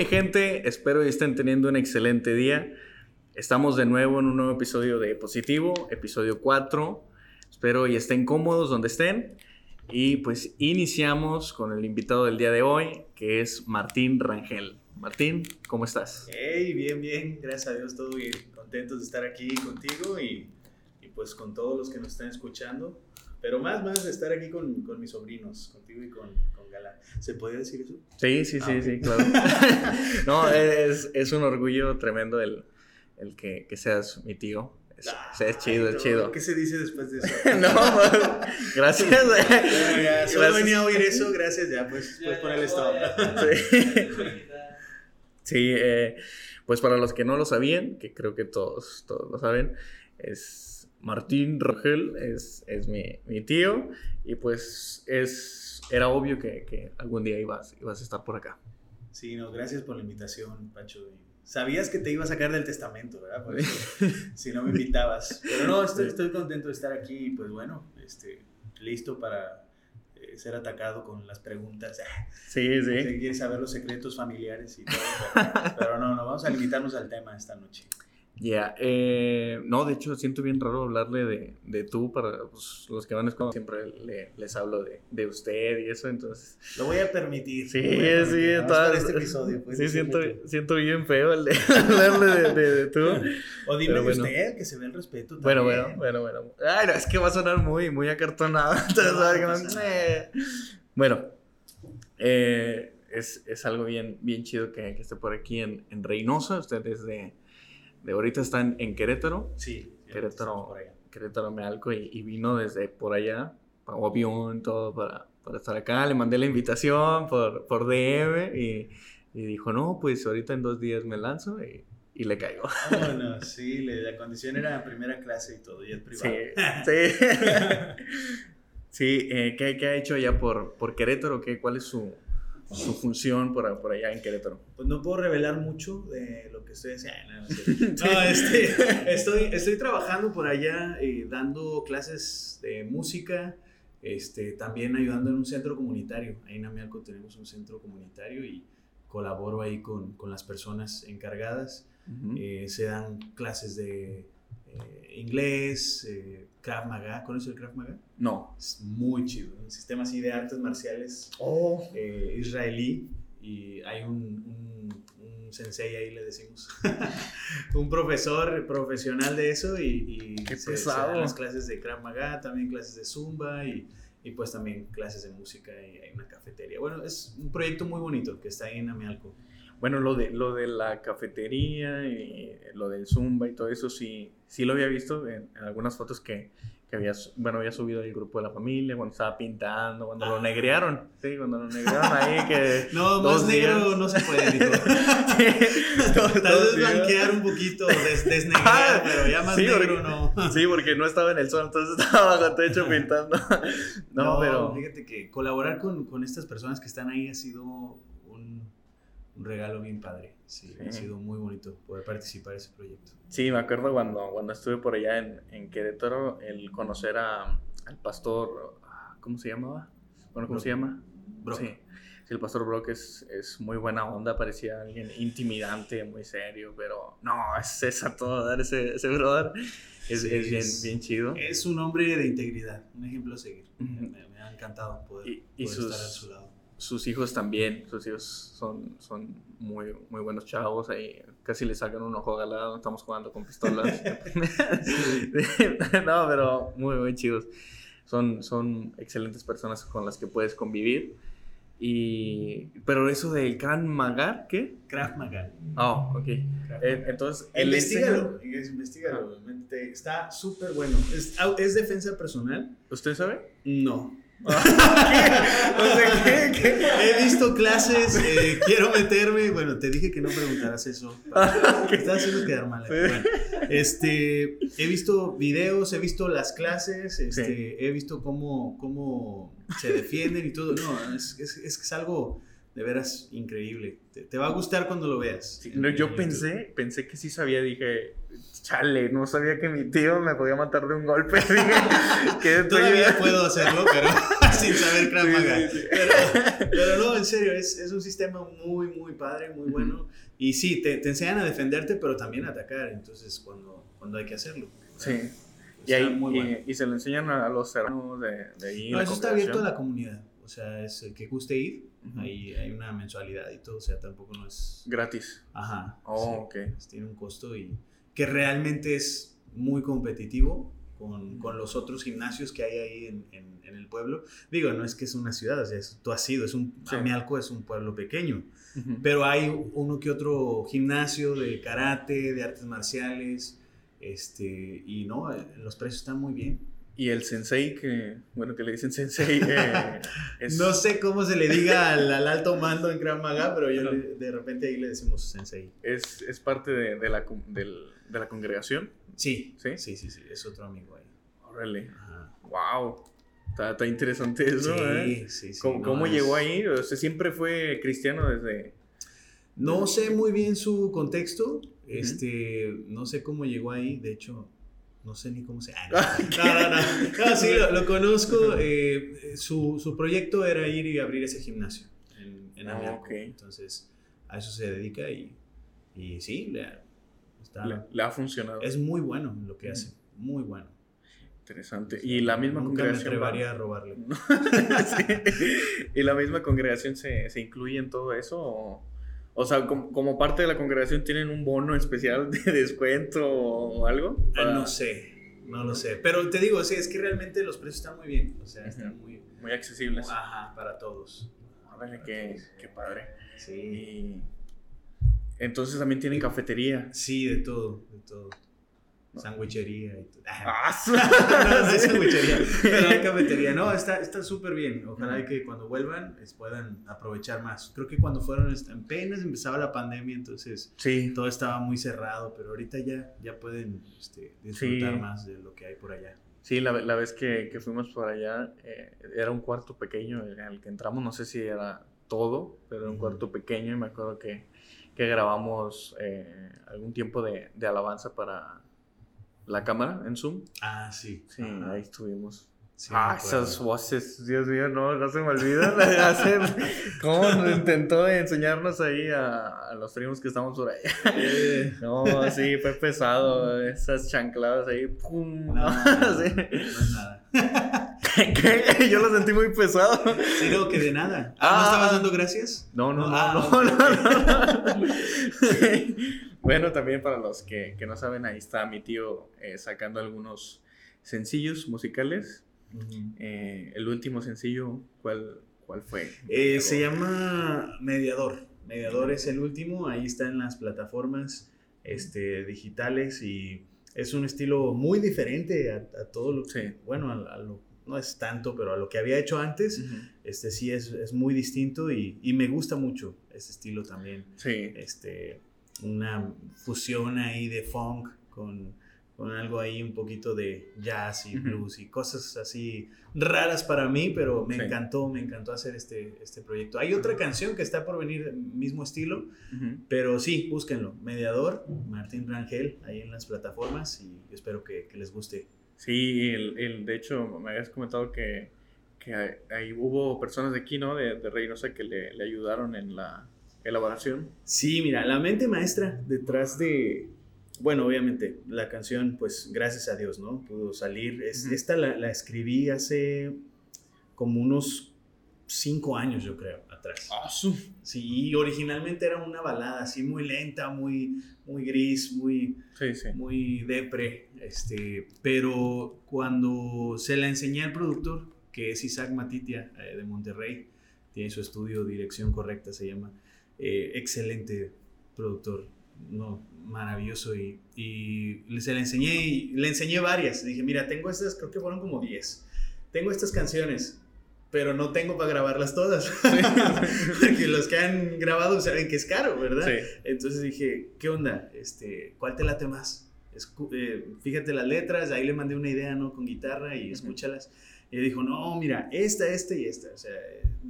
¿qué hubo mi gente? Espero que estén teniendo un excelente día. Estamos de nuevo en un nuevo episodio de Positivo, episodio 4. Espero y estén cómodos donde estén. Y pues iniciamos con el invitado del día de hoy, que es Martín Rangel. Martín, ¿cómo estás? Hey, bien, bien, gracias a Dios, todo bien. Contentos de estar aquí contigo y, y pues con todos los que nos están escuchando. Pero más, más de estar aquí con, con mis sobrinos, contigo y con, con Gala. ¿Se podría decir eso? Sí, sí, sí, Ah, sí, claro. no, es, es un orgullo tremendo el, el que, que seas mi tío. Es, es chido, Ay, es no, chido. ¿Qué se dice después de eso? no, gracias. Ya, ya, solo venía a oír eso, gracias, ya, pues, pues ponerle stop. Sí. Sí, eh, pues para los que no lo sabían, que creo que todos, todos lo saben, es Martín Rangel, es, es mi, mi tío, y pues es, era obvio que, que algún día ibas, ibas a estar por acá. Sí, no, gracias por la invitación, Pacho. y Sabías que te iba a sacar del testamento, ¿verdad? Si no me invitabas. Pero no, estoy, estoy contento de estar aquí y pues bueno, este, listo para eh, ser atacado con las preguntas. Sí, Si sí. quieres saber los secretos familiares y todo. Pero, pero no, no, vamos a limitarnos al tema esta noche. Ya, eh, no, de hecho siento bien raro hablarle de, de tú, para pues, los que van a escuchar, siempre le- les hablo de, de usted y eso, entonces... Lo voy a permitir. Sí, a sí, permitir, para este episodio. pues, sí, siento, siento bien feo el de hablarle de, de- de tú. O dime pero de bueno. usted, que se ve el respeto. Bueno, bueno, bueno, bueno. Ay, no, es que va a sonar muy, muy acartonado. Entonces, No, "Eh". Bueno, eh, es, es algo bien, bien chido que, que esté por aquí en, en Reynosa. Usted desde de ahorita están en Querétaro. Sí, ya Querétaro, por allá. Querétaro Mealco y, y vino desde por allá, pagó avión, todo para, para estar acá. Le mandé la invitación por, por DM y, y dijo, no, pues ahorita en dos días me lanzo y, y le caigo. Vámonos, sí, le- la condición era primera clase y todo, y es privado. Sí, sí. sí, eh, ¿qué, qué ha hecho allá por, por Querétaro? ¿Qué, ¿Cuál es su, su función por, por allá en Querétaro? Pues no puedo revelar mucho de lo que estoy haciendo. No, no sé. No, este, estoy, estoy trabajando por allá eh, dando clases de música, este, también ayudando en un centro comunitario. Ahí en Amialco tenemos un centro comunitario y colaboro ahí con, con las personas encargadas. Ujú. Eh, se dan clases de eh, inglés, eh, Krav Maga. ¿Conoces el Krav Maga? No. Es muy chido, un sistema así de artes marciales Oh. eh, israelí y hay un, un, un sensei ahí, le decimos, un profesor profesional de eso y, y Qué se, se dan las clases de Krav Maga, también clases de Zumba y, y pues también clases de música y hay una cafetería. Bueno, es un proyecto muy bonito que está ahí en Amialco. Bueno, lo de, lo de la cafetería y lo del Zumba y todo eso, sí, sí lo había visto en, en algunas fotos que, que había, bueno, había subido el grupo de la familia, cuando estaba pintando, cuando lo Ah. negrearon, sí, cuando lo negrearon ahí, que... No, más negro días. no se puede, dijo. Dos- Tal vez blanquear un poquito, des, desnegrear, Ah, pero ya más sí, negro porque- no. Sí, porque no estaba en el sol, entonces estaba bajo techo pintando. No, pero... Fíjate que colaborar con, con estas personas que están ahí ha sido un regalo bien padre. Sí, ha Sí. sido muy bonito poder participar en ese proyecto. Sí, me acuerdo cuando, cuando estuve por allá en, en Querétaro, el conocer a, al pastor, ah, ¿cómo se llamaba? Bueno, ¿cómo Brock. se llama? Brock. Sí. Sí, el pastor Brock es, es muy buena onda, parecía alguien intimidante, muy serio, pero no, es, es a todo dar ese, ese brother. Es, Sí, es bien, bien chido. Es un hombre de integridad, un ejemplo a seguir. Me, me ha encantado poder, Y- y poder sus- estar a su lado. Sus hijos también, sus hijos son, son muy, muy buenos chavos, ahí casi le sacan un ojo galado, estamos jugando con pistolas. no, pero muy, muy chidos. Son, son excelentes personas con las que puedes convivir. Y, pero eso del Kran Magar, ¿qué? Krav Maga. Ah, ok. Krav Eh, entonces, el Investígalo, investígalo. Te- Está súper bueno. ¿Es, ¿Es defensa personal? ¿Usted sabe? No. O sea, ¿qué? ¿Qué? He visto clases, eh, quiero meterme. Bueno, te dije que no preguntaras eso. Te estás haciendo quedar mal. Sí. Bueno, este, he visto videos, he visto las clases, este, Sí. he visto cómo, cómo se defienden y todo. No, es, es, es que es algo de veras increíble. Te, va a gustar cuando lo veas. yo pensé, pensé que sí sabía, dije, chale, no sabía que mi tío me podía matar de un golpe. que Todavía puedo hacerlo, pero sin saber Krav Pero, no, en serio, es, es, un sistema muy, muy padre, muy bueno. Y sí, te, te, enseñan a defenderte, pero también a atacar. Entonces, cuando, cuando hay que hacerlo. Sí. Y, ahí, y, se lo enseñan a los hermanos de, de ahí. No, eso está abierto a la comunidad. O sea, es el que guste ir, ahí hay una mensualidad y todo, o sea, tampoco no es... Gratis. Ajá. Oh, ok. Tiene un costo y que realmente es muy competitivo con, con los otros gimnasios que hay ahí en, en, el pueblo. Digo, no es que es una ciudad, o sea, tú has sido, es un, Amialco es un pueblo pequeño, pero hay uno que otro gimnasio de karate, de artes marciales, este, y no, eh, los precios están muy bien. Y el sensei, que, bueno, que le dicen sensei. Eh, no sé cómo se le diga al, alto mando en Gran Maga, pero yo de repente ahí le decimos sensei. ¿Es, es parte de, de, la, de, la, congregación? Sí. sí. Sí, sí, sí, es otro amigo ahí. Órale. Wow. Está, está, interesante eso, sí, ¿eh? Sí, sí, ¿Cómo, cómo llegó ahí? O sea, siempre fue cristiano desde... No sé muy bien su contexto, este, no sé cómo llegó ahí, de hecho, no sé ni cómo se... Ah, no, no, no, no, sí, lo, conozco, eh, su, su, proyecto era ir y abrir ese gimnasio en, en ah, entonces a eso se dedica y, y sí, le, está, le, ha funcionado. Es muy bueno lo que hace, muy bueno. Interesante. Y la misma Nunca congregación. Me atrevería a robarle. ¿Y la misma congregación se, se incluye en todo eso? O? O sea, como, parte de la congregación tienen un bono especial de descuento o algo. Ah, no sé, no lo sé. Pero te digo, sí, es que realmente los precios están muy bien. O sea, están muy... Muy accesibles. Ajá, para todos. Órale, qué, qué padre. Sí. entonces también tienen cafetería. Sí, de todo, de todo. Sandwichería y todo. Ah, no, no es sandwichería, pero hay cafetería. No, está súper bien. Ojalá que cuando vuelvan les puedan aprovechar más. Creo que cuando fueron apenas empezaba la pandemia, entonces sí. todo estaba muy cerrado, pero ahorita ya, ya pueden este, disfrutar más de lo que hay por allá. Sí, la, la vez que, que, fuimos por allá eh, era un cuarto pequeño en el que entramos, no sé si era todo, pero era un cuarto pequeño y me acuerdo que, que grabamos eh, algún tiempo de, de alabanza para la cámara en Zoom. Ah, sí. Sí, ahí estuvimos. ah, esas voces, Dios mío, no, no se me hacer. ¿Cómo intentó enseñarnos ahí a, los primos que estamos por ahí? no, sí, fue pesado. Esas chancladas ahí, ¡pum! No, sí. no es nada. ¿Qué? Yo lo sentí muy pesado. Sí, no, que de nada. Ah, ¿No estabas dando gracias? No, no, no, ah, no, no, no. Bueno, también para los que, que, no saben, ahí está mi tío eh, sacando algunos sencillos musicales. Eh, el último sencillo, ¿cuál, cuál fue? Eh, se llama Mediador. Mediador es el último, ahí está en las plataformas este, digitales y es un estilo muy diferente a, todo lo que, bueno, a, lo, no es tanto, pero a lo que había hecho antes, este sí es, es muy distinto y, y, me gusta mucho ese estilo también. Sí. Este, una fusión ahí de funk con, con algo ahí un poquito de jazz y blues y cosas así raras para mí, pero me encantó, me encantó hacer este, este proyecto. Hay otra canción que está por venir, mismo estilo, pero sí, búsquenlo. Mediador, Martín Rangel, ahí en las plataformas y espero que, que les guste. Sí, el, el, de hecho, me habías comentado que, que ahí hubo personas de aquí, ¿no? De, de Reynosa que le, le ayudaron en la, elaboración. Sí, mira, la mente maestra detrás de, bueno, obviamente, la canción, pues gracias a Dios, ¿no? Pudo salir. Esta la, escribí hace como unos cinco años, yo creo, atrás. Ah, sí, originalmente era una balada así muy lenta, muy, muy gris, muy, muy depre. Este, pero cuando se la enseñé al productor, que es Isaac Matitia eh, de Monterrey, tiene su estudio Dirección Correcta, se llama. Eh, excelente productor, no, maravilloso y, y se le enseñé, y le enseñé varias, dije, mira, tengo estas, creo que fueron como 10, tengo estas canciones, pero no tengo para grabarlas todas, porque los que han grabado saben que es caro, ¿verdad? Entonces dije, ¿qué onda? Este, ¿Cuál te late más? Eh, fíjate las letras, ahí le mandé una idea, ¿no? Con guitarra y escúchalas. Y dijo, no, mira, esta, esta y esta. O sea,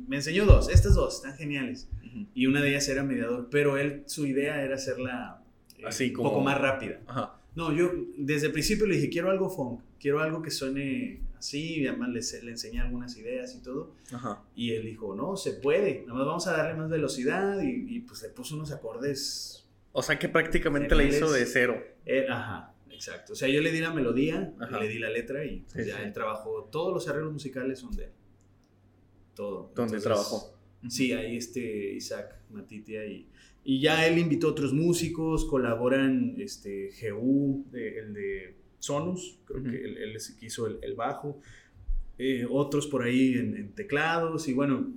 me enseñó dos, estas dos, están geniales. Y una de ellas era mediador, pero él, su idea era hacerla eh, Así un como- poco más rápida. Ajá. No, yo desde el principio le dije, quiero algo funk, quiero algo que suene así, y además le, le enseñé algunas ideas y todo. Ajá. Y él dijo, no, se puede, nada más vamos a darle más velocidad y, y, pues le puso unos acordes. O sea que prácticamente la hizo de cero. Eh, ajá, exacto. O sea, yo le di la melodía, le di la letra y pues, Sí, ya sí. él trabajó, todos los arreglos musicales son de él. Todo. ¿Dónde Entonces, trabajó? Sí, ahí este Isaac Matitia y, y ya él invitó a otros músicos, colaboran este GU, de- el de Sonus, creo que él, él hizo el, el bajo, eh, otros por ahí en, en teclados y bueno,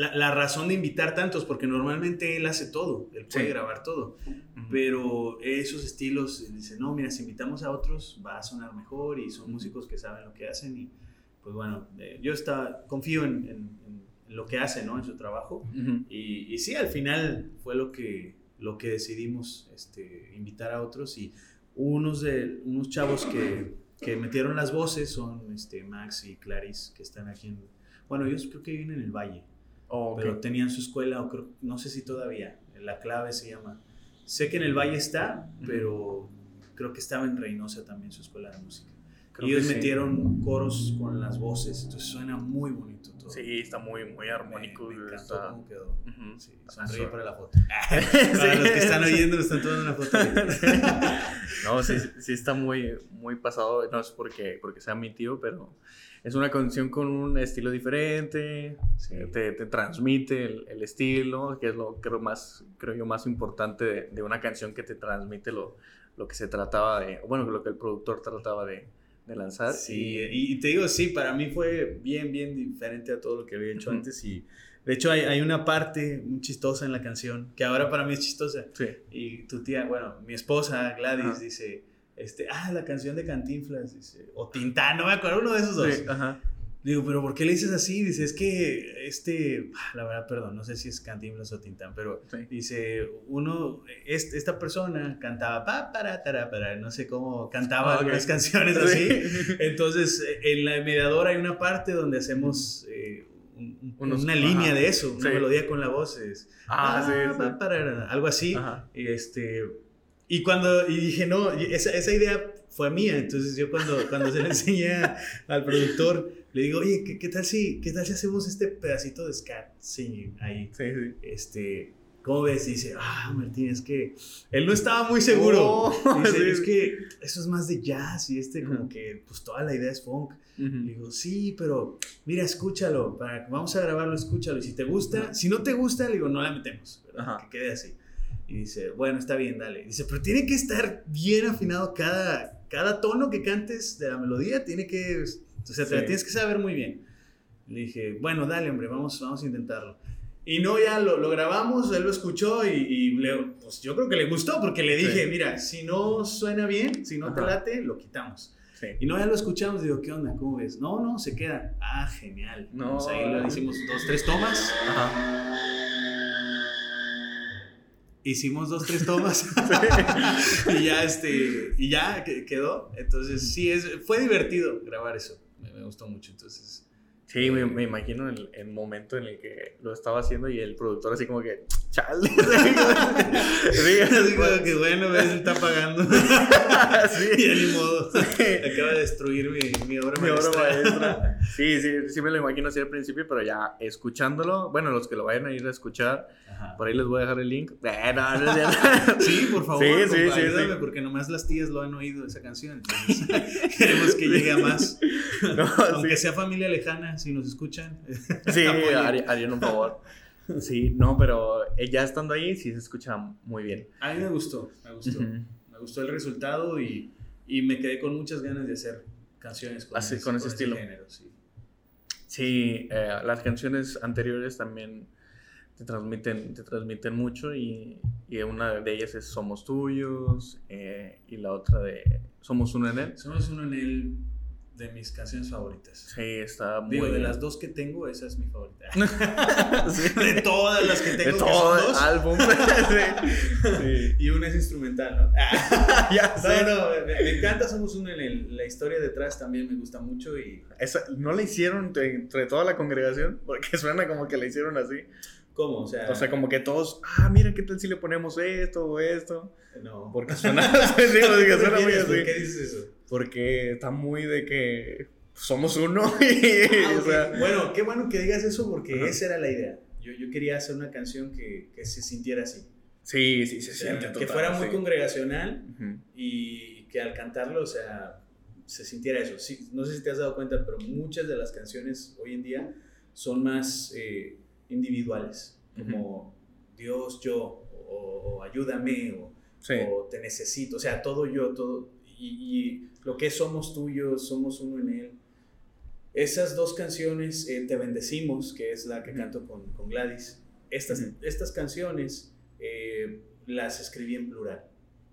la, la razón de invitar tantos, porque normalmente él hace todo, él puede Sí. grabar todo, pero esos estilos, él dice, no, mira, si invitamos a otros va a sonar mejor y son músicos que saben lo que hacen y pues bueno, eh, yo está, confío en, en- en lo que hace, ¿no? En su trabajo. Y, y sí, al final fue lo que, lo que decidimos este, invitar a otros y unos, de, unos chavos que, que metieron las voces son este, Max y Clarice, que están aquí en... Bueno, ellos creo que viven en el Valle, Oh, ok. pero tenían su escuela, o creo, no sé si todavía, La Clave se llama. Sé que en el Valle está, Ujú. pero creo que estaba en Reynosa también su escuela de música. Creo y ellos sí. metieron coros con las voces, entonces suena muy bonito todo. Sí, está muy, muy Me- armónico. Me, encantó está- cómo quedó. Ujú. Sí, sonríe para la foto. Para los que están oyendo, me están tomando una foto. No, sí, sí está muy, muy pasado. No es porque, porque sea mi tío, pero es una canción con un estilo diferente. Sí. Te, te transmite el, el estilo, que es lo creo, más, creo yo más importante de, de una canción que te transmite lo, lo que se trataba de, bueno, lo que el productor trataba de, de lanzar. Sí, y, y te digo, sí, para mí fue bien, bien diferente a todo lo que había hecho antes. Y de hecho, hay, hay una parte muy chistosa en la canción, que ahora para mí es chistosa. Sí. Y tu tía, bueno, mi esposa Gladys dice, este, ah, la canción de Cantinflas, dice, o Tintán, no me acuerdo, uno de esos dos. Sí, ajá. Digo, pero ¿por qué le dices así? Dice, es que este, ah, la verdad, perdón, no sé si es Cantinflas o Tintán, pero Sí. dice, uno, est- esta persona cantaba, pa, para, tara, para, no sé cómo, cantaba Ah, ok. algunas canciones así. Sí. Entonces, eh, en la mediadora hay una parte donde hacemos eh, un- un- Unos- una ajá. línea de eso, una Sí. melodía con la voz, es, Ah, sí, pa, algo así. Ajá. Y este y cuando y dije, no, esa, esa idea fue mía, entonces yo cuando, cuando se la enseñé a- al productor, le digo, oye, ¿qué, qué tal si, ¿qué tal si hacemos este pedacito de scat singing ahí? Sí, sí. Este, ¿cómo ves? Y dice, ah, Martín, es que él no estaba muy seguro. Oh, dice, sí. es que eso es más de jazz y este como que, pues toda la idea es funk. Le Ujú. digo, sí, pero mira, escúchalo, para, vamos a grabarlo, escúchalo. Y si te gusta, si no te gusta, le digo, no la metemos, que quede así. Y dice, bueno, está bien, dale. Dice, pero tiene que estar bien afinado cada, cada tono que cantes de la melodía, tiene que, o sea, te la tienes que saber muy bien. Le dije, bueno, dale, hombre, vamos, vamos a intentarlo. Y no, ya lo, lo grabamos, él lo escuchó y, y le- pues yo creo que le gustó porque le dije, Sí. mira, si no suena bien, si no te Ajá. late, lo quitamos. Sí. Y no, ya lo escuchamos, digo, ¿qué onda? ¿Cómo ves? No, no, se queda. Ah, genial. No. Pues ahí lo hicimos dos, tres tomas. Ajá. Hicimos dos, tres tomas. y ya, este, y ya que- quedó. Entonces, sí, es, fue divertido grabar eso. Me, me gustó mucho. Entonces, Sí, me, me imagino el, el momento en el que lo estaba haciendo y el productor así como que, chale. así como que bueno, ves, está pagando. Sí. ya ni modo. Acaba de destruir mi, mi obra Mi obra maestra. maestra. Sí, sí, sí me lo imagino así al principio, pero ya escuchándolo, bueno, los que lo vayan a ir a escuchar, Ajá. por ahí les voy a dejar el link. Eh, no, no cierto. Sí, por favor, Sí, sí, sí, sí. porque nomás las tías lo han oído esa canción. Entonces, queremos que llegue a más. No, Aunque sea familia lejana, si nos escuchan. Sí, harían un favor. Sí, no, pero eh, ya estando ahí sí se escucha muy bien. A mí me gustó, me gustó. Me gustó el resultado y, y me quedé con muchas ganas de hacer canciones con, Así, con ese estilo. género. Sí. Sí, eh, las canciones anteriores también te transmiten, te transmiten mucho y, y una de ellas es Somos Tuyos eh, y la otra de Somos Uno en Él. Somos uno en él. De mis canciones favoritas. Sí, está muy Digo, de las dos que tengo, esa es mi favorita. De todas las que tengo, de todo el álbum. sí. Sí. Y una es instrumental, ¿no? Ya sé. no, no, me, me encanta Somos Uno en el- la historia detrás también me gusta mucho y Esa- ¿No la hicieron entre, entre toda la congregación? Porque suena como que la hicieron así. ¿cómo? O sea, O sea, como que todos, ah, mira, ¿qué tal si le ponemos esto o esto? no. Porque suena, digo, digo, ¿Qué suena muy así. qué dices eso? Porque está muy de que somos uno y, Ah, o sea, bueno, qué bueno que digas eso porque Ajá. esa era la idea. Yo, yo quería hacer una canción que, que se sintiera así. sí, sí, se O sea, siente que total, fuera muy sí. congregacional Ujú. y que al cantarlo, o sea, se sintiera eso. Sí, no sé si te has dado cuenta, pero muchas de las canciones hoy en día son más eh, individuales, como Dios, yo, o, o ayúdame, o, Sí. o te necesito, o sea, todo yo, todo, y, y lo que somos tuyos, somos uno en Él. Esas dos canciones, eh, Te Bendecimos, que es la que canto con, con Gladys, estas, estas canciones eh, las escribí en plural.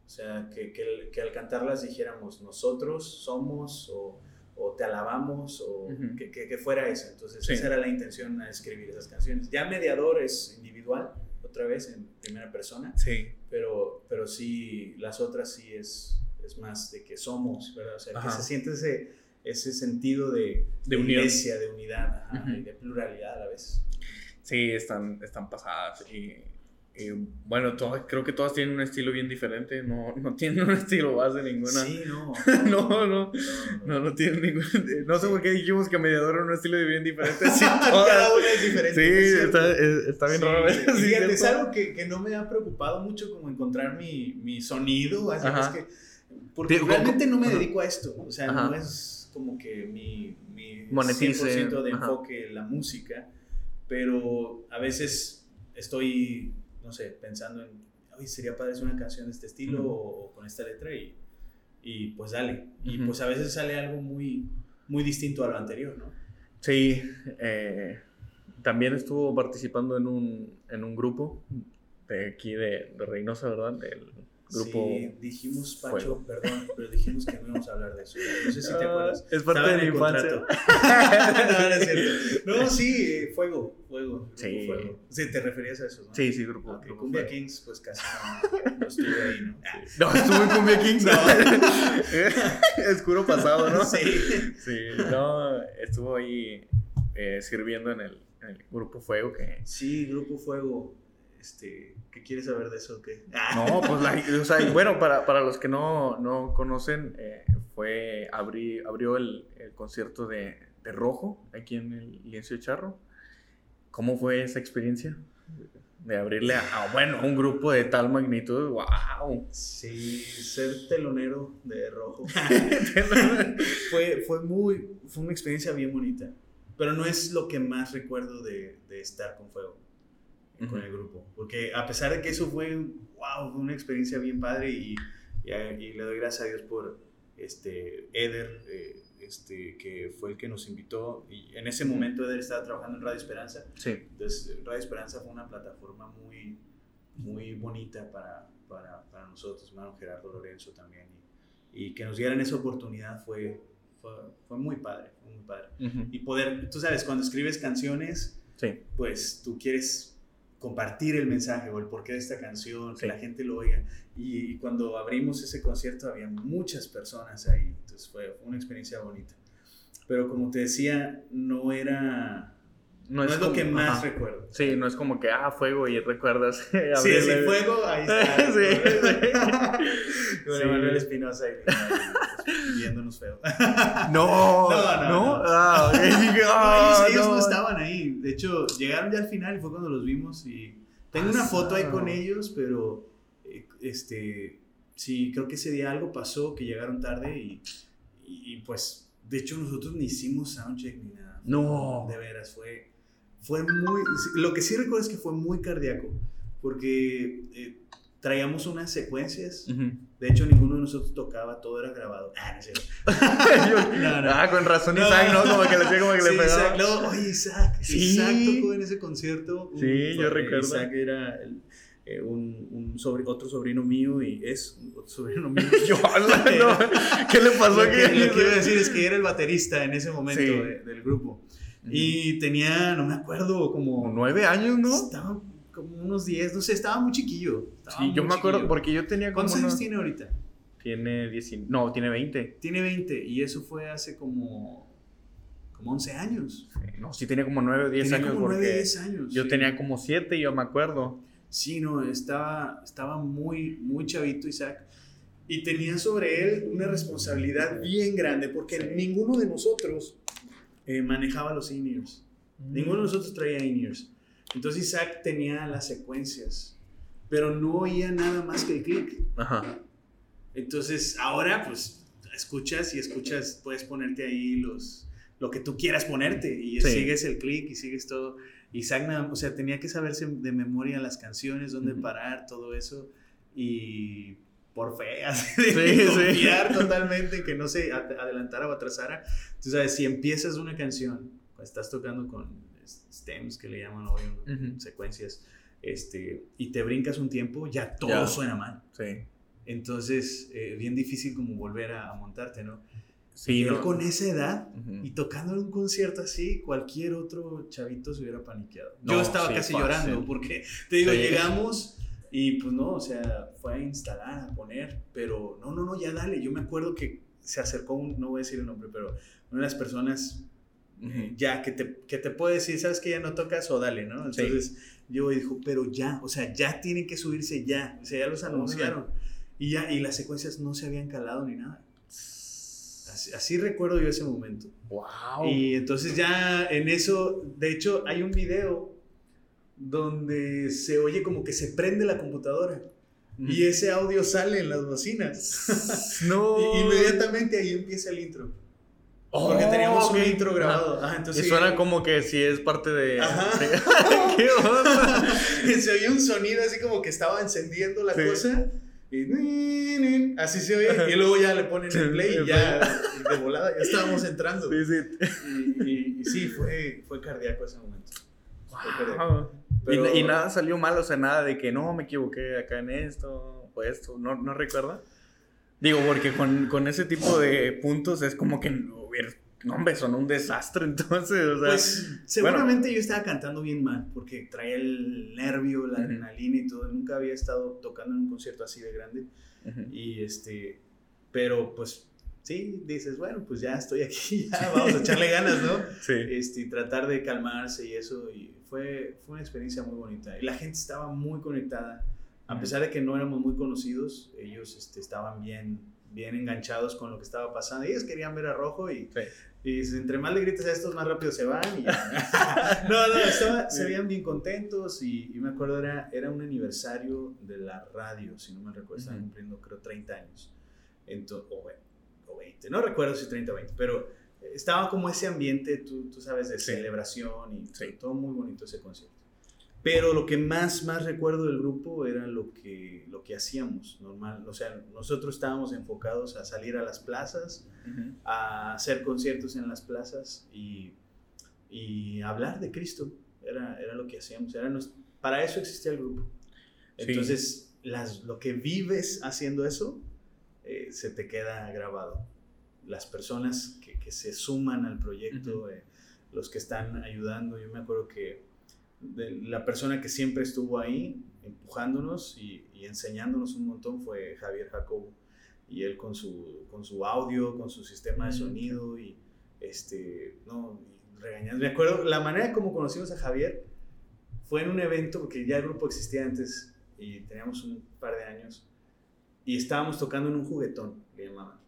O sea, que, que, que al cantarlas dijéramos nosotros somos o, o te alabamos o Ujú. que, que, que fuera eso. Entonces, Sí. esa era la intención de escribir esas canciones. Ya Mediador es individual, otra vez en primera persona, Sí. pero, pero sí, las otras sí es, es más de que somos, ¿verdad? O sea, Ajá. que se siente ese, ese sentido de, De unión. iglesia, de unidad ajá, Ujú. y de pluralidad a la vez. Sí, están, están pasadas. Y, y, bueno, todas, creo que todas tienen un estilo bien diferente. No, no tienen un estilo base ninguna. Sí, no. No, no. no, No, no tienen ningún. No sé por qué dijimos que mediador era un estilo bien diferente. Sí, Cada todas. una es diferente. Sí, es está, es- está bien Sí, raro. sí, fíjate, es algo que, que no me ha preocupado mucho como encontrar mi, mi sonido, así Ajá. es que, porque Digo, realmente no me ajá. dedico a esto, o sea, Ajá. no es como que mi, mi Monetice, 100% de ajá. enfoque la música, pero a veces estoy, no sé, pensando en, oye, sería padre hacer una canción de este estilo Ujú. o, o con esta letra y, y pues dale, y Ujú. pues a veces sale algo muy, muy distinto a lo anterior, ¿no? Sí, eh, también estuvo participando en un, en un grupo de aquí de, de Reynosa, ¿verdad? Del grupo. Sí, dijimos, Pacho, Fuego. perdón, pero dijimos que no íbamos a hablar de eso. No sé si te Ah, acuerdas. Es parte Estaba de mi infancia. no, no es cierto. No, sí, eh, fuego, fuego. Sí. fuego. Sí, te referías a eso, ¿no? Sí, sí, grupo. Ok, grupo Cumbia Fuego. Kings, pues casi no, no estuve ahí, ¿no? Ah, No, estuvo en Cumbia Kings. Escuro pasado, ¿no? Sí. Sí, no, estuvo ahí eh, sirviendo en el, en el grupo Fuego que... Sí, Grupo Fuego. Este, ¿Qué quieres saber de eso? ¿Qué? No, pues la, o sea, y bueno, para, para los que no, no conocen, eh, fue, abrí, abrió el, el concierto de, de Rojo aquí en el Lienzo de Charro. ¿Cómo fue esa experiencia? De abrirle a, a, bueno, un grupo de tal magnitud, wow. Sí, ser telonero de rojo. fue, fue muy, fue una experiencia bien bonita. Pero no es lo que más recuerdo de, de estar con Fuego, con el grupo. Porque a pesar de que eso fue, wow, una experiencia bien padre y, y, y le doy gracias a Dios por este, Eder, eh, este, que fue el que nos invitó. Y en ese momento Eder estaba trabajando en Radio Esperanza. Sí, Entonces, Radio Esperanza fue una plataforma muy, muy bonita para, para, para nosotros, hermano Gerardo Lorenzo también. Y, y que nos dieran esa oportunidad fue, fue, fue muy padre, fue muy padre. Y poder, tú sabes, cuando escribes canciones, sí, pues tú quieres compartir el mensaje o el porqué de esta canción, Sí. que la gente lo oiga. Y, y cuando abrimos ese concierto había muchas personas ahí, entonces fue, una experiencia bonita. Pero como te decía, no era... No, es, lo como- que más ajá. recuerdo. Sí, no es como que, ah, fuego y recuerdas. Sí, sí, fuego, ahí está. Sí, Sí. Emanuel Espinosa y y viéndonos feo. No, No, no, no. Ah, No, ah, ellos, ellos no. no. estaban ahí. De hecho, llegaron ya al final y fue cuando los vimos. Y tengo una foto ahí con Pasado. ellos, pero eh, este, sí, creo que ese día algo pasó, que llegaron tarde y, y, y, pues, de hecho, nosotros ni hicimos soundcheck ni nada. No. De veras, fue, fue muy. Lo que sí recuerdo es que fue muy cardíaco, porque eh, traíamos unas secuencias. Ujú. De hecho, ninguno de nosotros tocaba, todo era grabado. Ah, no No, no. Ah, con razón No. Isaac, ¿no? Como que le hacía como que le pegaba. Isaac, luego, oye, Isaac. Sí. Isaac tocó en ese concierto. Sí, yo recuerdo. Isaac era el, eh, un, un otro sobrino mío y es otro sobrino mío. Yo, no, ¿Qué le pasó aquí? Lo que iba a decir es que era el baterista en ese momento del grupo. Y tenía, no me acuerdo, como... Nueve años, ¿no? Estaba como unos diez, no sé, estaba muy chiquillo. sí, yo me acuerdo, porque yo tenía como... ¿Cuántos años tiene ahorita? Tiene 19, no, tiene 20. Tiene 20 y eso fue hace como como 11 años. no, sí tenía como 9 o 10 años. Como 9, 10 años. Yo tenía como 7, yo me acuerdo. Sí, no, estaba, estaba muy, muy chavito Isaac. Y tenía sobre él una responsabilidad bien grande, porque ninguno de nosotros eh, manejaba los in-ears. Mm. Ninguno de nosotros traía in-ears. Entonces Isaac tenía las secuencias, pero no oía nada más que el click. Ajá. Entonces ahora, pues, escuchas y escuchas, puedes ponerte ahí los, lo que tú quieras ponerte y sigues el click y sigues todo. Isaac, o sea, tenía que saberse de memoria las canciones, dónde parar, todo eso. Y por fe, así de confiar totalmente en que no se adelantara o atrasara. Tú sabes, si empiezas una canción, estás tocando con stems que le llaman hoy, secuencias, este, y te brincas un tiempo, ya todo suena mal. Sí. Entonces, eh, bien difícil como volver a, a montarte, ¿no? Sí, él con esa edad y tocando en un concierto así, cualquier otro chavito se hubiera paniqueado. Yo estaba casi llorando porque, te digo, llegamos y pues no, o sea, fue a instalar, a poner, pero no, no, no, ya dale. Yo me acuerdo que se acercó, un, no voy a decir el nombre, pero una de las personas ya que te, que te puede decir, sabes que ya no tocas o dale, ¿no? Entonces yo dijo, pero ya, o sea, ya tienen que subirse ya, o sea, ya los anunciaron. Y ya, y las secuencias no se habían calado ni nada. Así, recuerdo yo ese momento. Wow. Y entonces ya en eso, de hecho, hay un video donde se oye como que se prende la computadora. Y ese audio sale en las bocinas. no. inmediatamente ahí empieza el intro. Porque teníamos un intro grabado. entonces, y suena como que si es parte de. ¿Qué onda? se oye un sonido así como que estaba encendiendo la cosa. Y así se oye. Y luego ya le ponen el play y ya de volada ya estábamos entrando. Sí, sí. Y, sí, fue, fue cardíaco ese momento. y, nada salió mal, o sea, nada de que no me equivoqué acá en esto o esto. ¿No, no recuerda? Digo, porque con, con ese tipo de puntos es como que no hubiera no, hombre, son un desastre entonces. O sea, pues seguramente yo estaba cantando bien mal porque traía el nervio, la adrenalina y todo. Nunca había estado tocando en un concierto así de grande. Y este, pero pues sí, dices, bueno, pues ya estoy aquí, ya vamos a echarle ganas, ¿no? Sí. Este, tratar de calmarse y eso. Y fue, fue una experiencia muy bonita. Y la gente estaba muy conectada. A pesar de que no éramos muy conocidos, ellos este, estaban bien, bien enganchados con lo que estaba pasando. Ellos querían ver a Rojo y y entre más le grites a estos, más rápido se van. Y no, no, se veían bien contentos y, me acuerdo, era, era un aniversario de la radio, si no me recuerdo, estaban cumpliendo creo 30 años. Entonces, o, 20, no recuerdo si 30 o 20, pero estaba como ese ambiente, tú, tú sabes, de celebración y todo muy bonito ese concierto. Pero lo que más, más recuerdo del grupo era lo que, lo que hacíamos normal. O sea, nosotros estábamos enfocados a salir a las plazas, a hacer conciertos en las plazas y, y hablar de Cristo. Era, era lo que hacíamos. Era para eso existía el grupo. Entonces, las, lo que vives haciendo eso eh, se te queda grabado. Las personas que, que se suman al proyecto, eh, los que están ayudando. Yo me acuerdo que la persona que siempre estuvo ahí empujándonos y, enseñándonos un montón fue Javier Jacobo. Y él con su, con su audio, con su sistema de sonido y este, no, regañando. Me acuerdo, la manera como conocimos a Javier fue en un evento, porque ya el grupo existía antes y teníamos un par de años, y estábamos tocando en un juguetón, le llamaban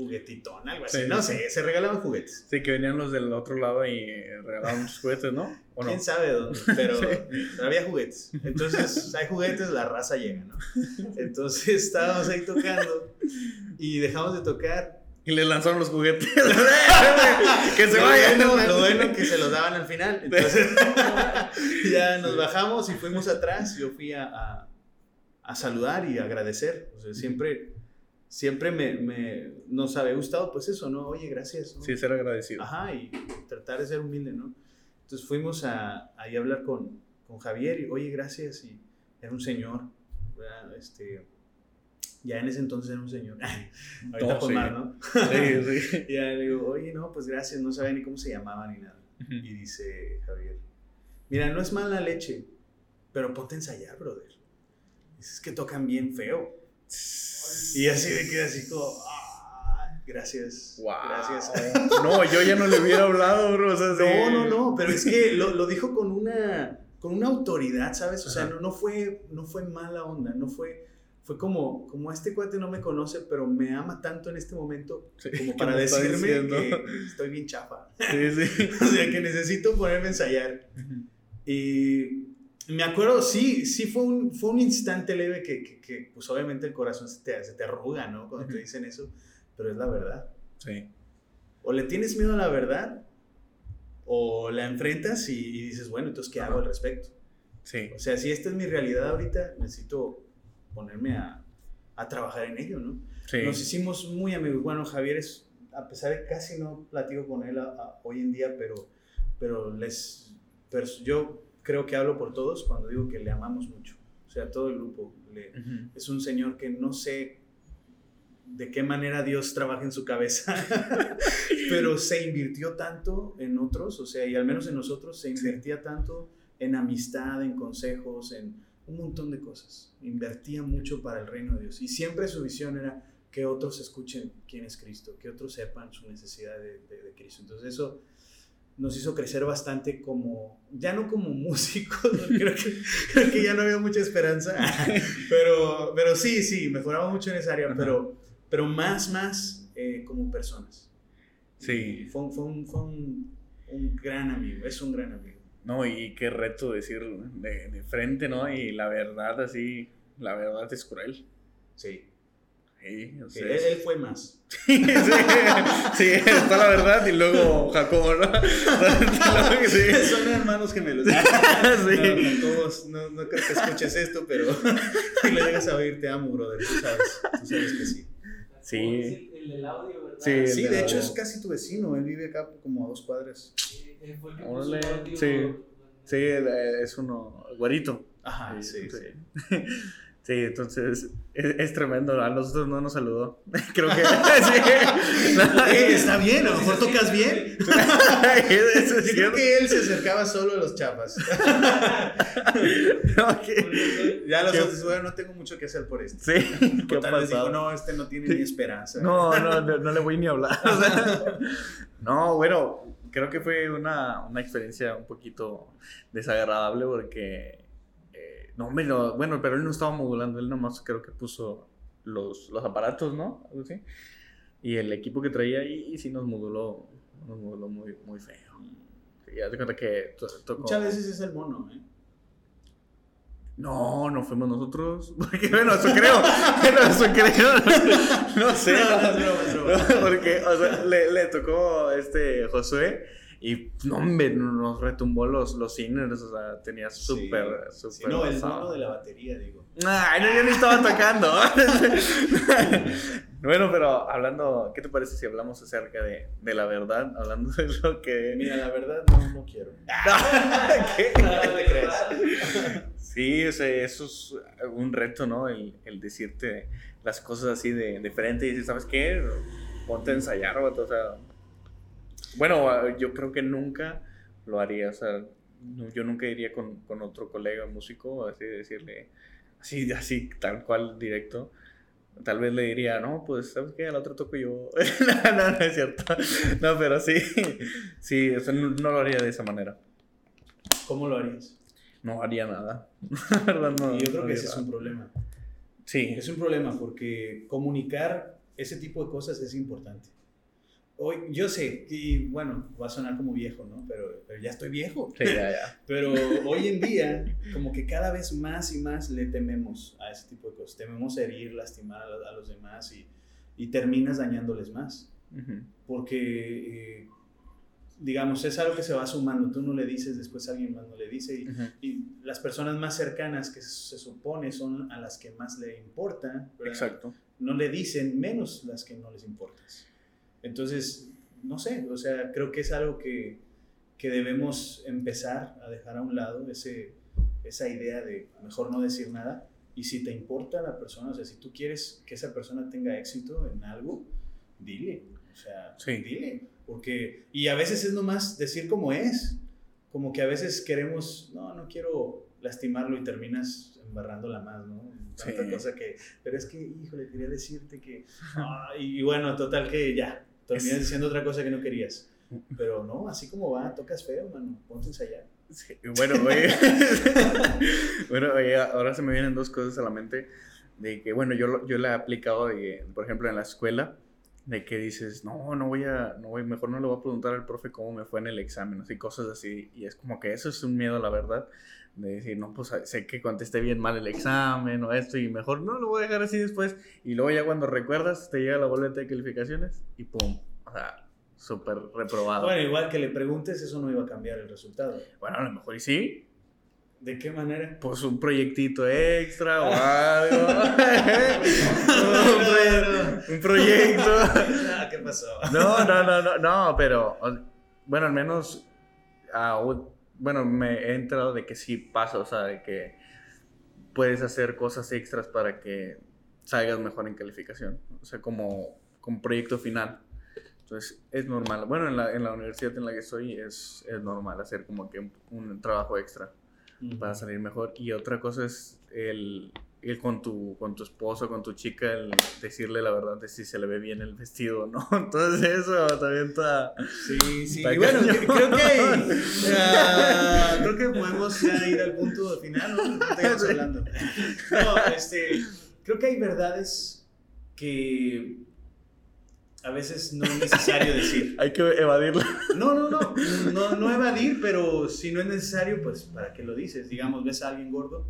juguetitón, algo así. no sé, se regalaban juguetes. Sí, que venían los del otro lado y regalaban muchos juguetes, ¿no? ¿O ¿Quién sabe dónde? Pero, había juguetes. Entonces, hay juguetes, la raza llega, ¿no? Entonces, estábamos ahí tocando y dejamos de tocar. Y le lanzaron los juguetes. que se vayan. lo bueno que se los daban al final. Entonces, ya nos bajamos y fuimos atrás. Yo fui a, a, a saludar y agradecer. O sea, siempre siempre me, me, nos había gustado, pues eso, ¿no? Oye, gracias. Sí, ser agradecido. Ajá, y tratar de ser humilde, ¿no? Entonces fuimos a, ahí a hablar con, con Javier y, oye, gracias. Y era un señor, ¿verdad? Este, ya en ese entonces era un señor. Ahorita No, pues sí. más, ¿no? Sí, sí. Y ya le digo, oye, no, pues gracias, no sabía ni cómo se llamaba ni nada. Y dice Javier, mira, no es mala leche, pero ponte a ensayar, brother. Dices que tocan bien feo. Y así me quedé así como, "Ah, gracias, Wow. gracias. No, yo ya no le hubiera hablado, bro. O sea, sí. No, no, no, pero es que lo, lo dijo con una, con una autoridad, ¿sabes? O sea, no, no, fue, no fue mala onda, no fue, fue como, como este cuate no me conoce, pero me ama tanto en este momento Sí, como ¿qué para decirme que estoy bien chafa. Sí, sí. o sea, que necesito ponerme a ensayar. Y me acuerdo, sí, sí fue un, fue un instante leve que, que, que, pues obviamente el corazón se te, se te arruga, ¿no? Cuando te dicen eso, pero es la verdad. Sí. O le tienes miedo a la verdad, o la enfrentas y, y dices, bueno, entonces, ¿qué hago al respecto? Sí. O sea, si esta es mi realidad ahorita, necesito ponerme a, a trabajar en ello, ¿no? Sí. Nos hicimos muy amigos. Bueno, Javier es, a pesar de que casi no platico con él a- a- hoy en día, pero, pero les, pero yo creo que hablo por todos cuando digo que le amamos mucho. O sea, todo el grupo. le- es un señor que no sé de qué manera Dios trabaja en su cabeza, pero se invirtió tanto en otros, o sea, y al menos en nosotros se invertía tanto en amistad, en consejos, en un montón de cosas. Invertía mucho para el reino de Dios. Y siempre su visión era que otros escuchen quién es Cristo, que otros sepan su necesidad de, de- de Cristo. Entonces eso nos hizo crecer bastante como, ya no como músicos, creo que, creo que ya no había mucha esperanza, pero, pero sí, sí, mejoramos mucho en esa área, Ajá. pero, pero más, más eh, como personas. Sí. Fue, un- fue, un, fue un, un gran amigo, es un gran amigo. No, y qué reto decir de, de frente, ¿no? Y la verdad, así, la verdad es cruel. Sí, Sí, o Sí, sea, él, fue más. sí, sí, está la verdad y luego Jacobo, ¿no? Sí. Son hermanos gemelos. Sí. No, no, todos, no, no creo que escuches esto, pero si lo llegas a oír, te amo, brother. Tú sabes, tú sabes que sí. Sí. El del audio, ¿verdad? Sí, Sí, de hecho es casi tu vecino. Él vive acá como a dos cuadras. Él fue el Órale, sí. Sí, eh, es uno güerito. Ajá, sí, sí. Sí. Entonces es, es tremendo. A nosotros no nos saludó. Creo que sí. Eh, está bien, a lo mejor tocas bien. Eso es Yo creo que él se acercaba solo a los chapas. Ok. Ya los ¿Qué? otros, bueno, no tengo mucho que hacer por esto. Sí, ¿qué tal vez digo, no, este no tiene ni esperanza. No, no, no, no le voy ni a hablar. O sea, no, bueno, creo que fue una, una experiencia un poquito desagradable porque, no, hombre, no, bueno, pero él no estaba modulando, él nomás creo que puso los, los aparatos, ¿no? Algo así. Y el equipo que traía ahí sí nos moduló, nos moduló muy, muy feo. Sí, ya te cuenta que tocó... Muchas veces es el mono, ¿eh? No, no fuimos nosotros. Porque, bueno, eso creo. Bueno, eso creo. No sé. No, no. Porque, o sea, le, le tocó este Josué y, no, hombre, nos retumbó los, los cines. O sea, tenía súper, Sí, súper. sí, no, el mono de la batería, digo. Ay, no, yo ni estaba tocando. bueno, pero hablando, ¿qué te parece si hablamos acerca de, de la verdad? Hablando de lo que. Mira, la verdad, no, no quiero. ¿Qué? No te creas. Sí, o sea, eso es un reto, ¿no? El, el decirte las cosas así de, de frente y decir, ¿sabes qué? Ponte a ensayar, o sea. Bueno, yo creo que nunca lo haría, o sea, no- yo nunca iría con, con otro colega músico, así decirle, así, así, tal cual, directo. Tal vez le diría, no, pues, ¿sabes qué? Al otro toco yo. no, no, no es cierto. No, pero sí, sí, o sea, no, no lo haría de esa manera. ¿Cómo lo harías? No haría nada. Verdad, no. y yo creo que ese es nada. un problema. Sí, Es un problema porque comunicar ese tipo de cosas es importante. Hoy, yo sé, y bueno, va a sonar como viejo, ¿no? Pero, pero ya estoy viejo. sí, ya, ya. Pero hoy en día, como que cada vez más y más le tememos a ese tipo de cosas. Tememos herir, lastimar a, a los demás y, y terminas dañándoles más. Porque, eh, digamos, es algo que se va sumando. Tú no le dices, después alguien más no le dice. Y, Ujú. y las personas más cercanas que se supone son a las que más le importa. ¿verdad? Exacto. no le dicen menos las que no les importas. Entonces, no sé, o sea, creo que es algo que, que debemos empezar a dejar a un lado, ese, esa idea de mejor no decir nada. Y si te importa la persona, o sea, si tú quieres que esa persona tenga éxito en algo, dile. O sea, dile. Porque, y a veces es nomás decir como es. Como que a veces queremos, no, no quiero lastimarlo y terminas embarrándola más, ¿no? Tanta cosa que, pero es que, híjole, quería decirte que, y, bueno, total que ya, terminas diciendo otra cosa que no querías. Pero no, así como va, tocas feo, mano, ponte a ensayar. bueno, oye, bueno, oye, ahora se me vienen dos cosas a la mente de que, bueno, yo, yo la he aplicado, de, por ejemplo, en la escuela, de que dices, no, no voy a, no voy, mejor no le voy a preguntar al profe cómo me fue en el examen, así, cosas así, y es como que eso es un miedo, la verdad, de decir, no, pues sé que contesté bien mal el examen o esto, y mejor no lo voy a dejar así después, y luego ya cuando recuerdas, te llega la boleta de calificaciones, y pum, o sea, súper reprobado. Bueno, igual que le preguntes, eso no iba a cambiar el resultado. Bueno, a lo mejor y sí. ¿De qué manera? Pues un proyectito extra o algo. un, proyecto. Ah, ¿Qué pasó? no, no, no, no, no, pero bueno, al menos, bueno, me he enterado de que sí pasa, o sea, de que puedes hacer cosas extras para que salgas mejor en calificación, o sea, como, como proyecto final. Entonces, es normal. Bueno, en la, en la universidad en la que estoy es, es normal hacer como que un, trabajo extra para salir mejor. Y otra cosa es el, el, con, tu, con tu esposo, con tu chica, el decirle la verdad de si se le ve bien el vestido no. Entonces, eso también está. Sí, sí. y bueno, creo que, creo que podemos ya ir al punto final, ¿no? No hablando. No, este, creo que hay verdades que a veces no es necesario decir. Hay que evadirlo. No, no, no, no, no evadir, pero si no es necesario, pues ¿para qué lo dices? Digamos, ves a alguien gordo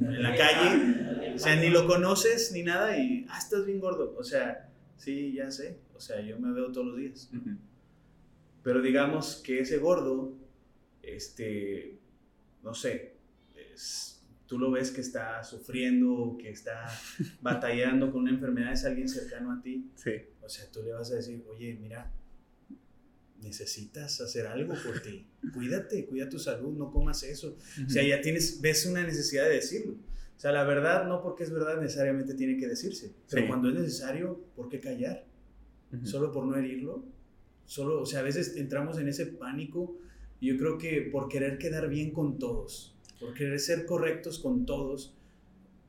en la calle, o sea, ni lo conoces ni nada y, ah, estás bien gordo. O sea, sí, ya sé, o sea, yo me veo todos los días. Pero digamos que ese gordo, este, no sé, es tú lo ves que está sufriendo, que está batallando con una enfermedad, es alguien cercano a ti. Sí. O sea, tú le vas a decir, oye, mira, necesitas hacer algo por ti. Cuídate, cuida tu salud, no comas eso. O sea, ya tienes, ves una necesidad de decirlo. O sea, la verdad, no porque es verdad necesariamente tiene que decirse, pero cuando es necesario, ¿por qué callar? Solo por no herirlo. Solo, o sea, a veces entramos en ese pánico yo creo que por querer quedar bien con todos por querer ser correctos con todos,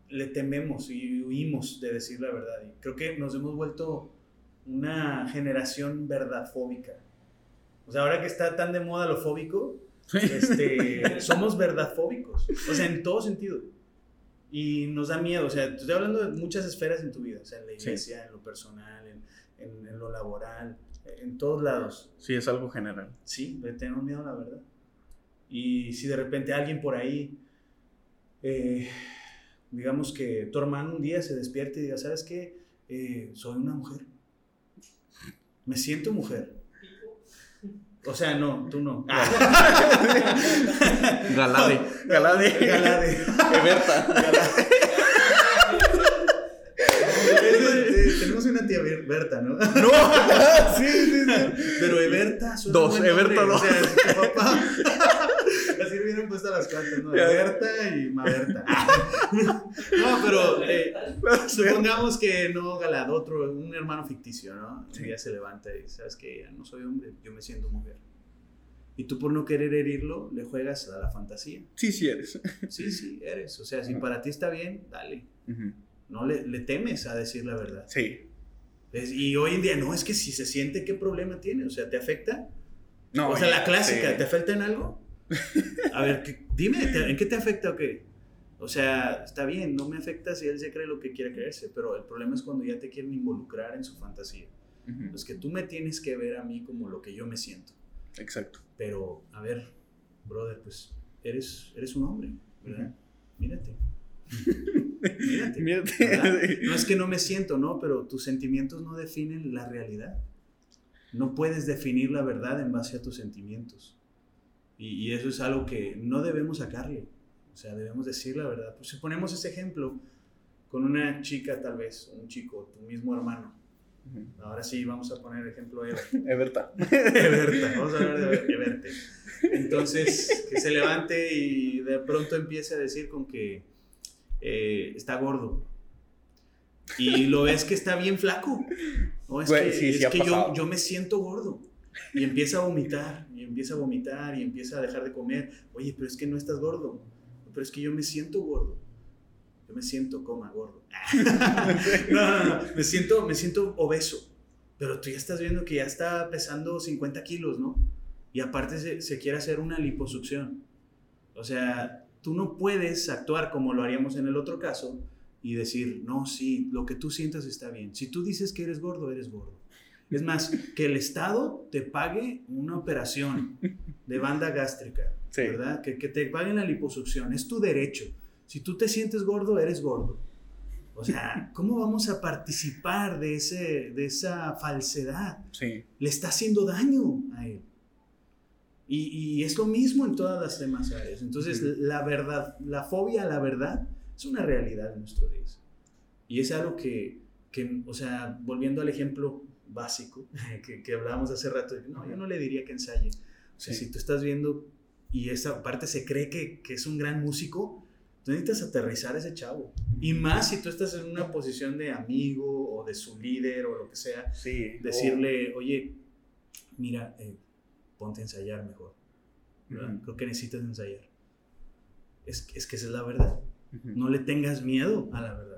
le tememos y huimos de decir la verdad. Y creo que nos hemos vuelto una generación verdadfóbica. O sea, ahora que está tan de moda lo fóbico, este, somos verdadfóbicos. O sea, en todo sentido. Y nos da miedo. O sea, estoy hablando de muchas esferas en tu vida. O sea, en la iglesia, en lo personal, en, en, lo laboral, en todos lados. Sí, es algo general. Sí, tenemos miedo a la verdad. Y si de repente alguien por ahí, eh, digamos que tu hermano un día se despierte y diga, ¿sabes qué? Eh, soy una mujer. Me siento mujer. O sea, no, tú no. Galade. Galade. Galade. Eberta. Galade. tenemos una tía Berta, ¿no? No, sí, sí, sí. Pero Eberta Dos, Eberta dos. O sea, tu papá. Hubieran puesto las cuantas, ¿no? Eberta y Maberta. No, pero eh, supongamos que no Galad, otro, un hermano ficticio, ¿no? Un día se levanta y sabes que no soy hombre, yo me siento mujer. Y tú por no querer herirlo, le juegas a la fantasía. Sí, sí eres. Sí, sí, eres. O sea, si para ti está bien, dale. No le, le, temes a decir la verdad. Sí. y hoy en día, no, es que si se siente, ¿qué problema tiene? O sea, ¿te afecta? No. O sea, la clásica, ¿te afecta en algo? A ver, dime, ¿en qué te afecta o qué? O sea, está bien, no me afecta si él se cree lo que quiere creerse, pero el problema es cuando ya te quieren involucrar en su fantasía. Es que tú me tienes que ver a mí como lo que yo me siento. Exacto. Pero, a ver, brother, pues eres, eres un hombre, ¿verdad? Mírate. Mírate. No es que no me siento, ¿no? Pero tus sentimientos no definen la realidad. No puedes definir la verdad en base a tus sentimientos. Y, eso es algo que no debemos sacarle. O sea, debemos decir la verdad. Pues si ponemos ese ejemplo con una chica tal vez, un chico, tu mismo hermano, Ahora sí, vamos a poner ejemplo Ever. Everta. Everta, vamos a hablar de Everte. Entonces, que se levante y de pronto empiece a decir con que eh, está gordo. Y lo ves que está bien flaco. No, es que, sí, es sí ha que yo, pasado. yo me siento gordo. Y empieza a vomitar, y empieza a vomitar, y empieza a dejar de comer. Oye, pero es que no estás gordo. Pero es que yo me siento gordo. Yo me siento, coma, gordo. no, no, no. Me siento, me siento obeso. Pero tú ya estás viendo que ya está pesando 50 kilos, ¿no? Y aparte se, se quiere hacer una liposucción. O sea, tú no puedes actuar como lo haríamos en el otro caso y decir, no, sí, lo que tú sientas está bien. Si tú dices que eres gordo, eres gordo. Es más, que el Estado te pague una operación de banda gástrica, Sí. ¿verdad? Que, que te paguen la liposucción, es tu derecho. Si tú te sientes gordo, eres gordo. O sea, ¿cómo vamos a participar de, ese, de esa falsedad? Sí. Le está haciendo daño a él. Y, y es lo mismo en todas las demás áreas. Entonces, la verdad, la fobia a la verdad es una realidad en nuestros días. Y es algo que, que, o sea, volviendo al ejemplo básico que, que hablábamos hace rato, no, yo no le diría que ensaye. O sea, Sí. si tú estás viendo y esa parte se cree que, que es un gran músico, tú necesitas aterrizar a ese chavo. Y más si tú estás en una posición de amigo o de su líder o lo que sea, Sí. decirle, oye, mira, eh, ponte a ensayar mejor. Ujú. Creo que necesitas ensayar. Es, es que esa es la verdad. No le tengas miedo a la verdad.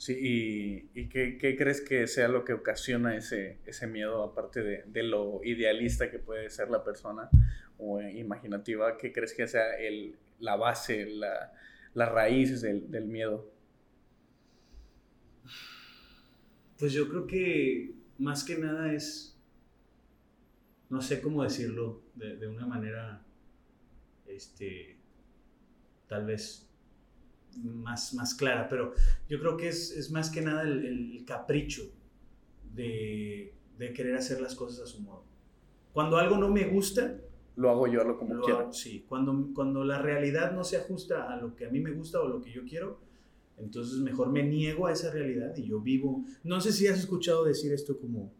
Sí, ¿y, y qué, qué crees que sea lo que ocasiona ese, ese miedo, aparte de, de lo idealista que puede ser la persona o eh, imaginativa? ¿Qué crees que sea el, la base, la, las raíces del, del miedo? Pues yo creo que más que nada es, no sé cómo decirlo de, de una manera, este, tal vez más, más clara, pero yo creo que es, es más que nada el, el capricho de, de querer hacer las cosas a su modo. Cuando algo no me gusta, Lo hago yo a lo como Lo quiero. hago, sí, cuando, cuando la realidad no se ajusta a lo que a mí me gusta o lo que yo quiero, entonces mejor me niego a esa realidad y yo vivo. No sé si has escuchado decir esto como,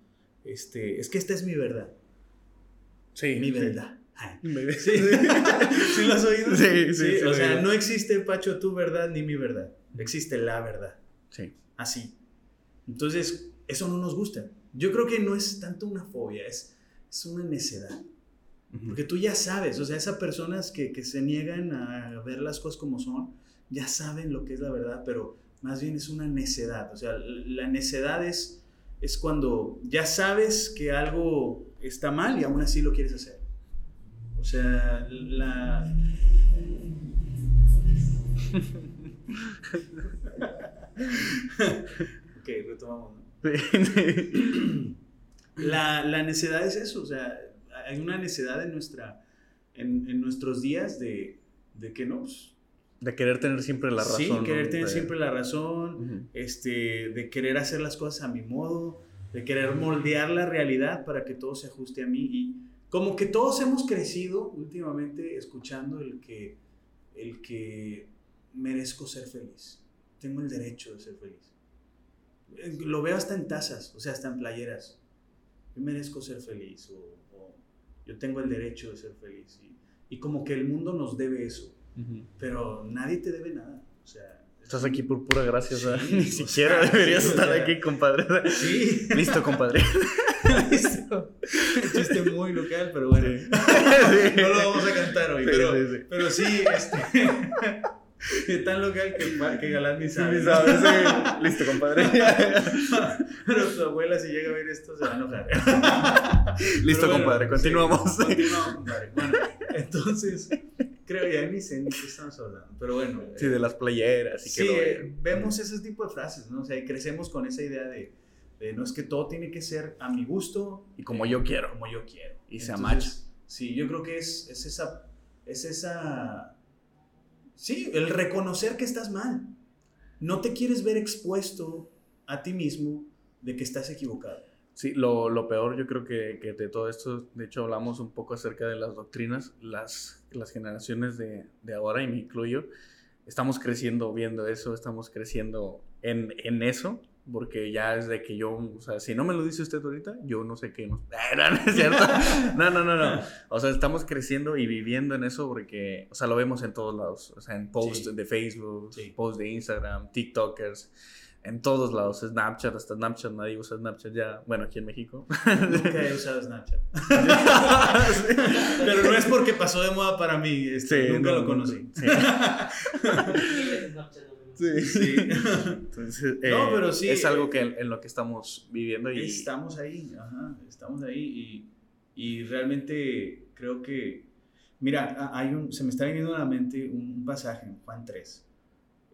este, es que esta es mi verdad, Sí. mi sí. verdad. Sí. ¿Sí lo has oído? Sí, sí, sí, o sea, oído. no existe, Pacho, tu verdad ni mi verdad. Existe la verdad. Sí. Así. Entonces, eso no nos gusta. Yo creo que no es tanto una fobia, es, es una necedad. Porque tú ya sabes, o sea, esas personas que, que se niegan a ver las cosas como son, ya saben lo que es la verdad, pero más bien es una necedad. O sea, la necedad es, es cuando ya sabes que algo está mal y aún así lo quieres hacer. O sea, la... ok, retomamos. La, la necedad es eso, o sea, hay una necedad en, nuestra, en, en nuestros días de, de que no, pues, De querer tener siempre la razón. sí, querer ¿no? tener De- siempre la razón, este, de querer hacer las cosas a mi modo, de querer moldear la realidad para que todo se ajuste a mí y como que todos hemos crecido últimamente escuchando el que, el que merezco ser feliz, tengo el derecho de ser feliz. Eh, Lo veo hasta en tazas, o sea, hasta en playeras. Yo merezco ser feliz o, o yo tengo el derecho de ser feliz. Y, y como que el mundo nos debe eso, pero nadie te debe nada. O sea, Estás aquí por pura gracia, o sea, Sí, ni siquiera sea, deberías sí, o estar sea. aquí, compadre. Sí. Listo, compadre. Listo. Chiste muy local, pero bueno. Sí. No lo vamos a cantar hoy, pero, pero sí, este. Es tan local que, que Galán ni sabe. sabes, sí. Listo, compadre. Pero tu abuela, si llega a ver esto, se va a enojar. Listo, bueno, compadre. sí, Continuamos. continuamos, compadre. Bueno, entonces, creo ya ni sé ni qué estamos hablando. Pero bueno. Sí, de las playeras. Y Sí, que lo eh, vemos ese tipo de frases, ¿no? O sea, y crecemos con esa idea de, de no es que todo tiene que ser a mi gusto Y como yo quiero. como yo quiero. Y se Entonces, Sí, yo creo que es, es esa, es esa, sí, el reconocer que estás mal. No te quieres ver expuesto a ti mismo de que estás equivocado. Sí, lo, lo peor yo creo que, que de todo esto, de hecho hablamos un poco acerca de las doctrinas, las, las generaciones de, de ahora, y me incluyo, estamos creciendo viendo eso, estamos creciendo en, en eso, Porque ya es de que yo, o sea, si no me lo dice usted ahorita, yo no sé qué. No, no, no es cierto. No, no, no, no. O sea, estamos creciendo y viviendo en eso porque, o sea, lo vemos en todos lados. O sea, en posts de Facebook, posts de Instagram, TikTokers en todos lados, Snapchat, hasta Snapchat, nadie usa Snapchat ya, bueno, aquí en México. Nunca he usado Snapchat. Pero no es porque pasó de moda para mí, este, nunca lo conocí. Sí. sí. Entonces, no, eh, pero sí. Es algo que en, lo que estamos viviendo y... Estamos ahí, ajá, estamos ahí y, y realmente creo que, mira, hay un, se me está viniendo a la mente un pasaje en Juan 3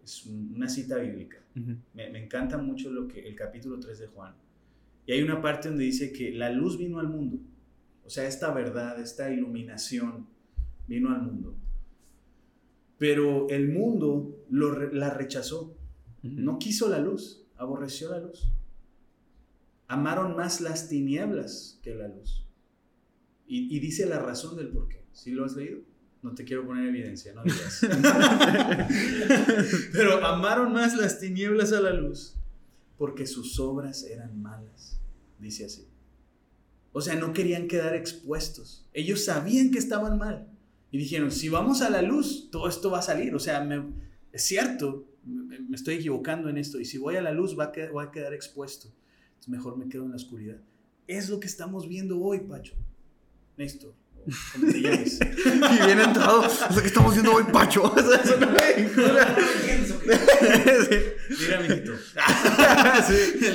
es una cita bíblica. me, me, encanta mucho lo que el capítulo 3 de Juan. Y hay una parte donde dice que la luz vino al mundo. O sea, esta verdad, esta iluminación vino al mundo. Pero el mundo lo, la rechazó. No quiso la luz, aborreció la luz. Amaron más las tinieblas que la luz. Y, y dice la razón del por qué. ¿Sí lo has leído? No te quiero poner evidencia, no digas. Pero amaron más las tinieblas a la luz porque sus obras eran malas, dice así. O sea, no querían quedar expuestos. Ellos sabían que estaban mal. Y dijeron, si vamos a la luz, todo esto va a salir. O sea, es cierto, me, estoy equivocando en esto. Y si voy a la luz, va a, quedar, va a quedar expuesto. Entonces mejor me quedo en la oscuridad. Es lo que estamos viendo hoy, Pacho. Néstor y bien entrado, lo que estamos viendo hoy, Pacho. Mira, mijito.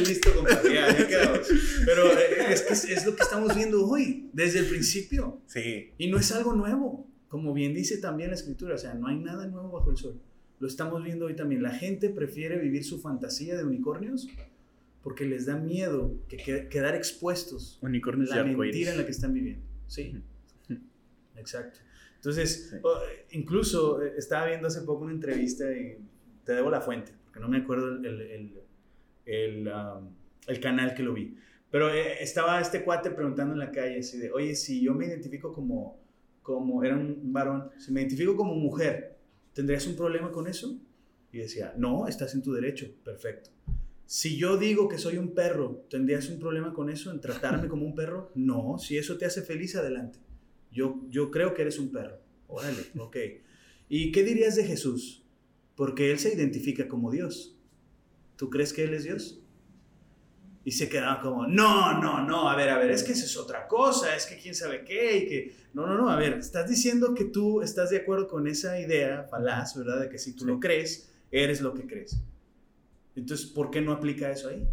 Listo, compadre. Ya, Pero eh, es que es lo que estamos viendo hoy, desde el principio. Sí. Y no es algo nuevo. Como bien dice también la escritura, o sea, no hay nada nuevo bajo el sol. Lo estamos viendo hoy también. La gente prefiere vivir su fantasía de unicornios porque les da miedo que quedar expuestos unicornios a la mentira en la que están viviendo. Sí. Exacto. Entonces, incluso eh, estaba viendo hace poco una entrevista y te debo la fuente, porque no me acuerdo el, el, el, um, el canal que lo vi. Pero eh, estaba este cuate preguntando en la calle así de, oye, si yo me identifico como, como, era un varón, si me identifico como mujer, ¿tendrías un problema con eso? Y decía, no, estás en tu derecho, perfecto. Si yo digo que soy un perro, ¿tendrías un problema con eso, en tratarme como un perro? No, si eso te hace feliz, adelante. Yo, yo creo que eres un perro. Órale, ok. ¿Y qué dirías de Jesús? Porque Él se identifica como Dios. ¿Tú crees que Él es Dios? Y se quedaba como, no, no, no, a ver, a ver, es que eso es otra cosa, es que quién sabe qué, y que, no, no, no, a ver, estás diciendo que tú estás de acuerdo con esa idea falaz, ¿verdad? De que si tú lo crees, eres lo que crees. Entonces, ¿por qué no aplica eso ahí?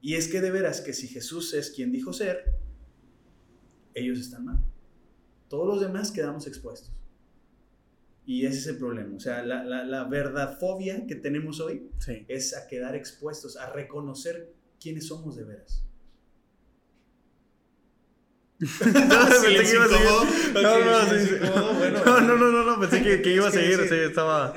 Y es que de veras que si Jesús es quien dijo ser, ellos están mal. Todos los demás quedamos expuestos. Y ese es el problema. O sea, la, la, la verdadfobia que tenemos hoy es a quedar expuestos, a reconocer quiénes somos de veras. no, no, no, no, pensé que, que iba a seguir, sí, estaba,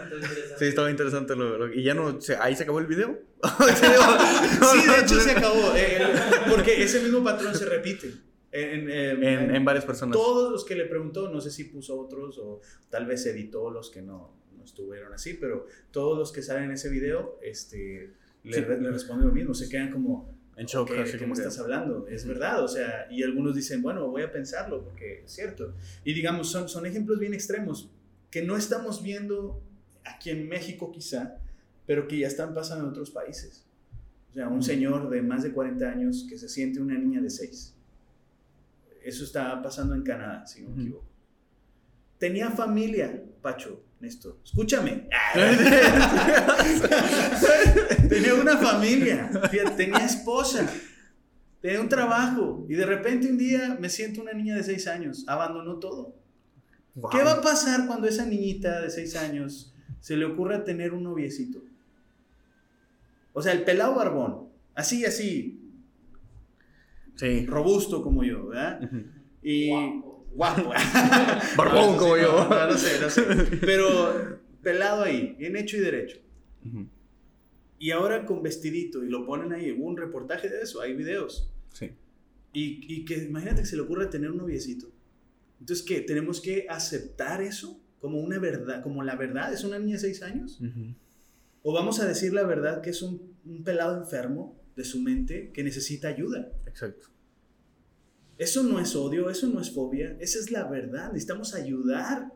sí, estaba interesante lo, y ya no, ahí se acabó el video. sí, de hecho se acabó, eh, porque ese mismo patrón se repite. En, en, varias personas. Todos los que le preguntó, no sé si puso otros o tal vez editó los que no, no estuvieron así, pero todos los que salen en ese video este, le, le responden lo mismo, se quedan como... En shock, okay, ¿Qué me estás hablando? Es verdad, o sea, y algunos dicen, bueno, voy a pensarlo porque es cierto. Y digamos, son, son ejemplos bien extremos que no estamos viendo aquí en México quizá, pero que ya están pasando en otros países. O sea, un señor de más de 40 años que se siente una niña de 6 eso estaba pasando en Canadá, si no me equivoco. Tenía familia, Pacho, Néstor. Escúchame. tenía una familia, tenía esposa, tenía un trabajo y de repente un día me siento una niña de seis años, abandonó todo. ¿Qué va a pasar cuando esa niñita de seis años se le ocurra tener un noviecito? O sea, el pelado barbón, así, así, robusto como yo, ¿verdad? Y guapo. Barbón como yo. No, sé, no sé. Pero pelado ahí, bien hecho y derecho. Y ahora con vestidito, y lo ponen ahí, hubo un reportaje de eso, hay videos. Sí. Y, y que imagínate que se le ocurre tener un noviecito. Entonces, ¿qué? ¿Tenemos que aceptar eso como una verdad, como la verdad? ¿Es una niña de seis años? ¿O vamos a decir la verdad que es un un pelado enfermo de su mente que necesita ayuda. Exacto. Eso no es odio, eso no es fobia, esa es la verdad. Necesitamos ayudar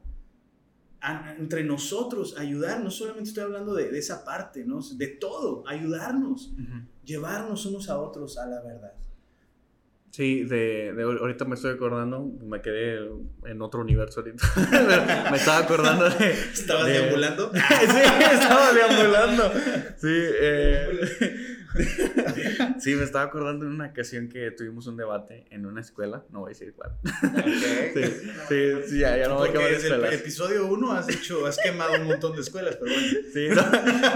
a- entre nosotros, ayudar. No solamente estoy hablando de, de esa parte, ¿no? de todo, ayudarnos, llevarnos unos a otros a la verdad. Sí, de, de ahor- ahorita me estoy acordando, me quedé en otro universo ahorita. me estaba acordando de... ¿Estabas de- deambulando? sí, estaba deambulando. Sí, eh, sí, me estaba acordando en una ocasión que tuvimos un debate en una escuela, no voy a decir cuál. Sí, sí, sí, ya, ya no voy a acabar desde el episodio 1 has hecho, has quemado un montón de escuelas, pero bueno. Sí, no,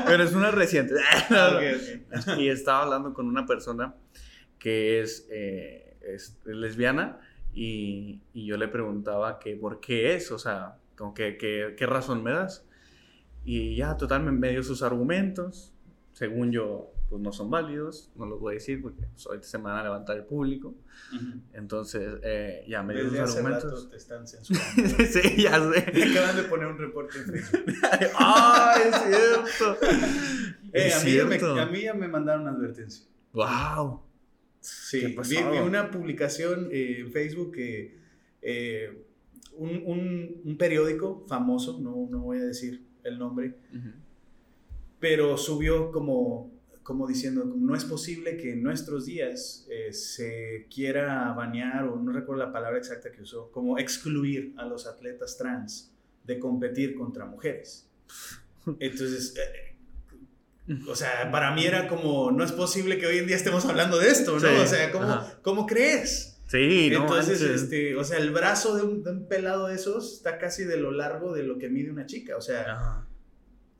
pero es una reciente. Y estaba hablando con una persona que es, eh, es lesbiana y, y yo le preguntaba que por qué es, o sea, como que, que- qué razón me das. Y ya, total, me, me dio sus argumentos. Según yo, pues no son válidos, no los voy a decir porque pues, ahorita se me van a levantar el público. Entonces, eh, ya me dio sus hace rato argumentos. te están censurando. sí, ya sé. Acaban de poner un reporte en Facebook. ¡Ah, es cierto! Eh, Es a, mí ya me, cierto. a mí ya me mandaron una advertencia. ¡Wow! Sí, ¿Qué vi, vi una publicación eh, en Facebook que eh, un, un- un periódico famoso, no, no voy a decir el nombre, pero subió como, como diciendo, como no es posible que en nuestros días eh, se quiera banear, o no recuerdo la palabra exacta que usó, como excluir a los atletas trans de competir contra mujeres. Entonces, o sea, para mí era como, no es posible que hoy en día estemos hablando de esto, ¿no? Sí, O sea, ¿cómo. ¿cómo crees? Sí, no Entonces, manches. este, o sea, el brazo de un, de un pelado de esos está casi de lo largo de lo que mide una chica, o sea, Ajá.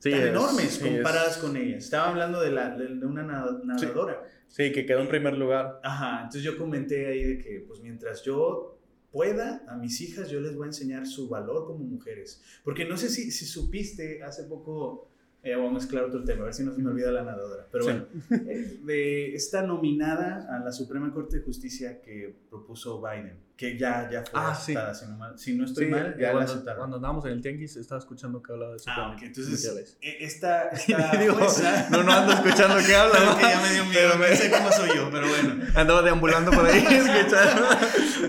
Sí, están es- enormes sí, comparadas es- con ellas. Estaba hablando de, la, de, de una nada- nadadora. Sí, que quedó en primer lugar. Ajá, entonces yo comenté ahí de que, pues mientras yo pueda, a mis hijas yo les voy a enseñar su valor como mujeres. Porque no sé si, si supiste, hace poco, eh, voy a mezclar otro tema, a ver si no se me olvida la nadadora. Pero Sí. bueno, eh, de esta nominada a la Suprema Corte de Justicia que propuso Biden, que ya, ya fue Ah, sí. aceptada, si, no mal- si no estoy Sí, mal, ya la cuando, aceptaron. cuando andábamos en el tianguis estaba escuchando que hablaba de eso. Ah, ok, entonces eh, esta, esta Digo, jueza... no, no ando escuchando qué habla. ¿no? que ya me dio miedo, no sé cómo soy yo, pero bueno. Andaba deambulando por ahí escuchando.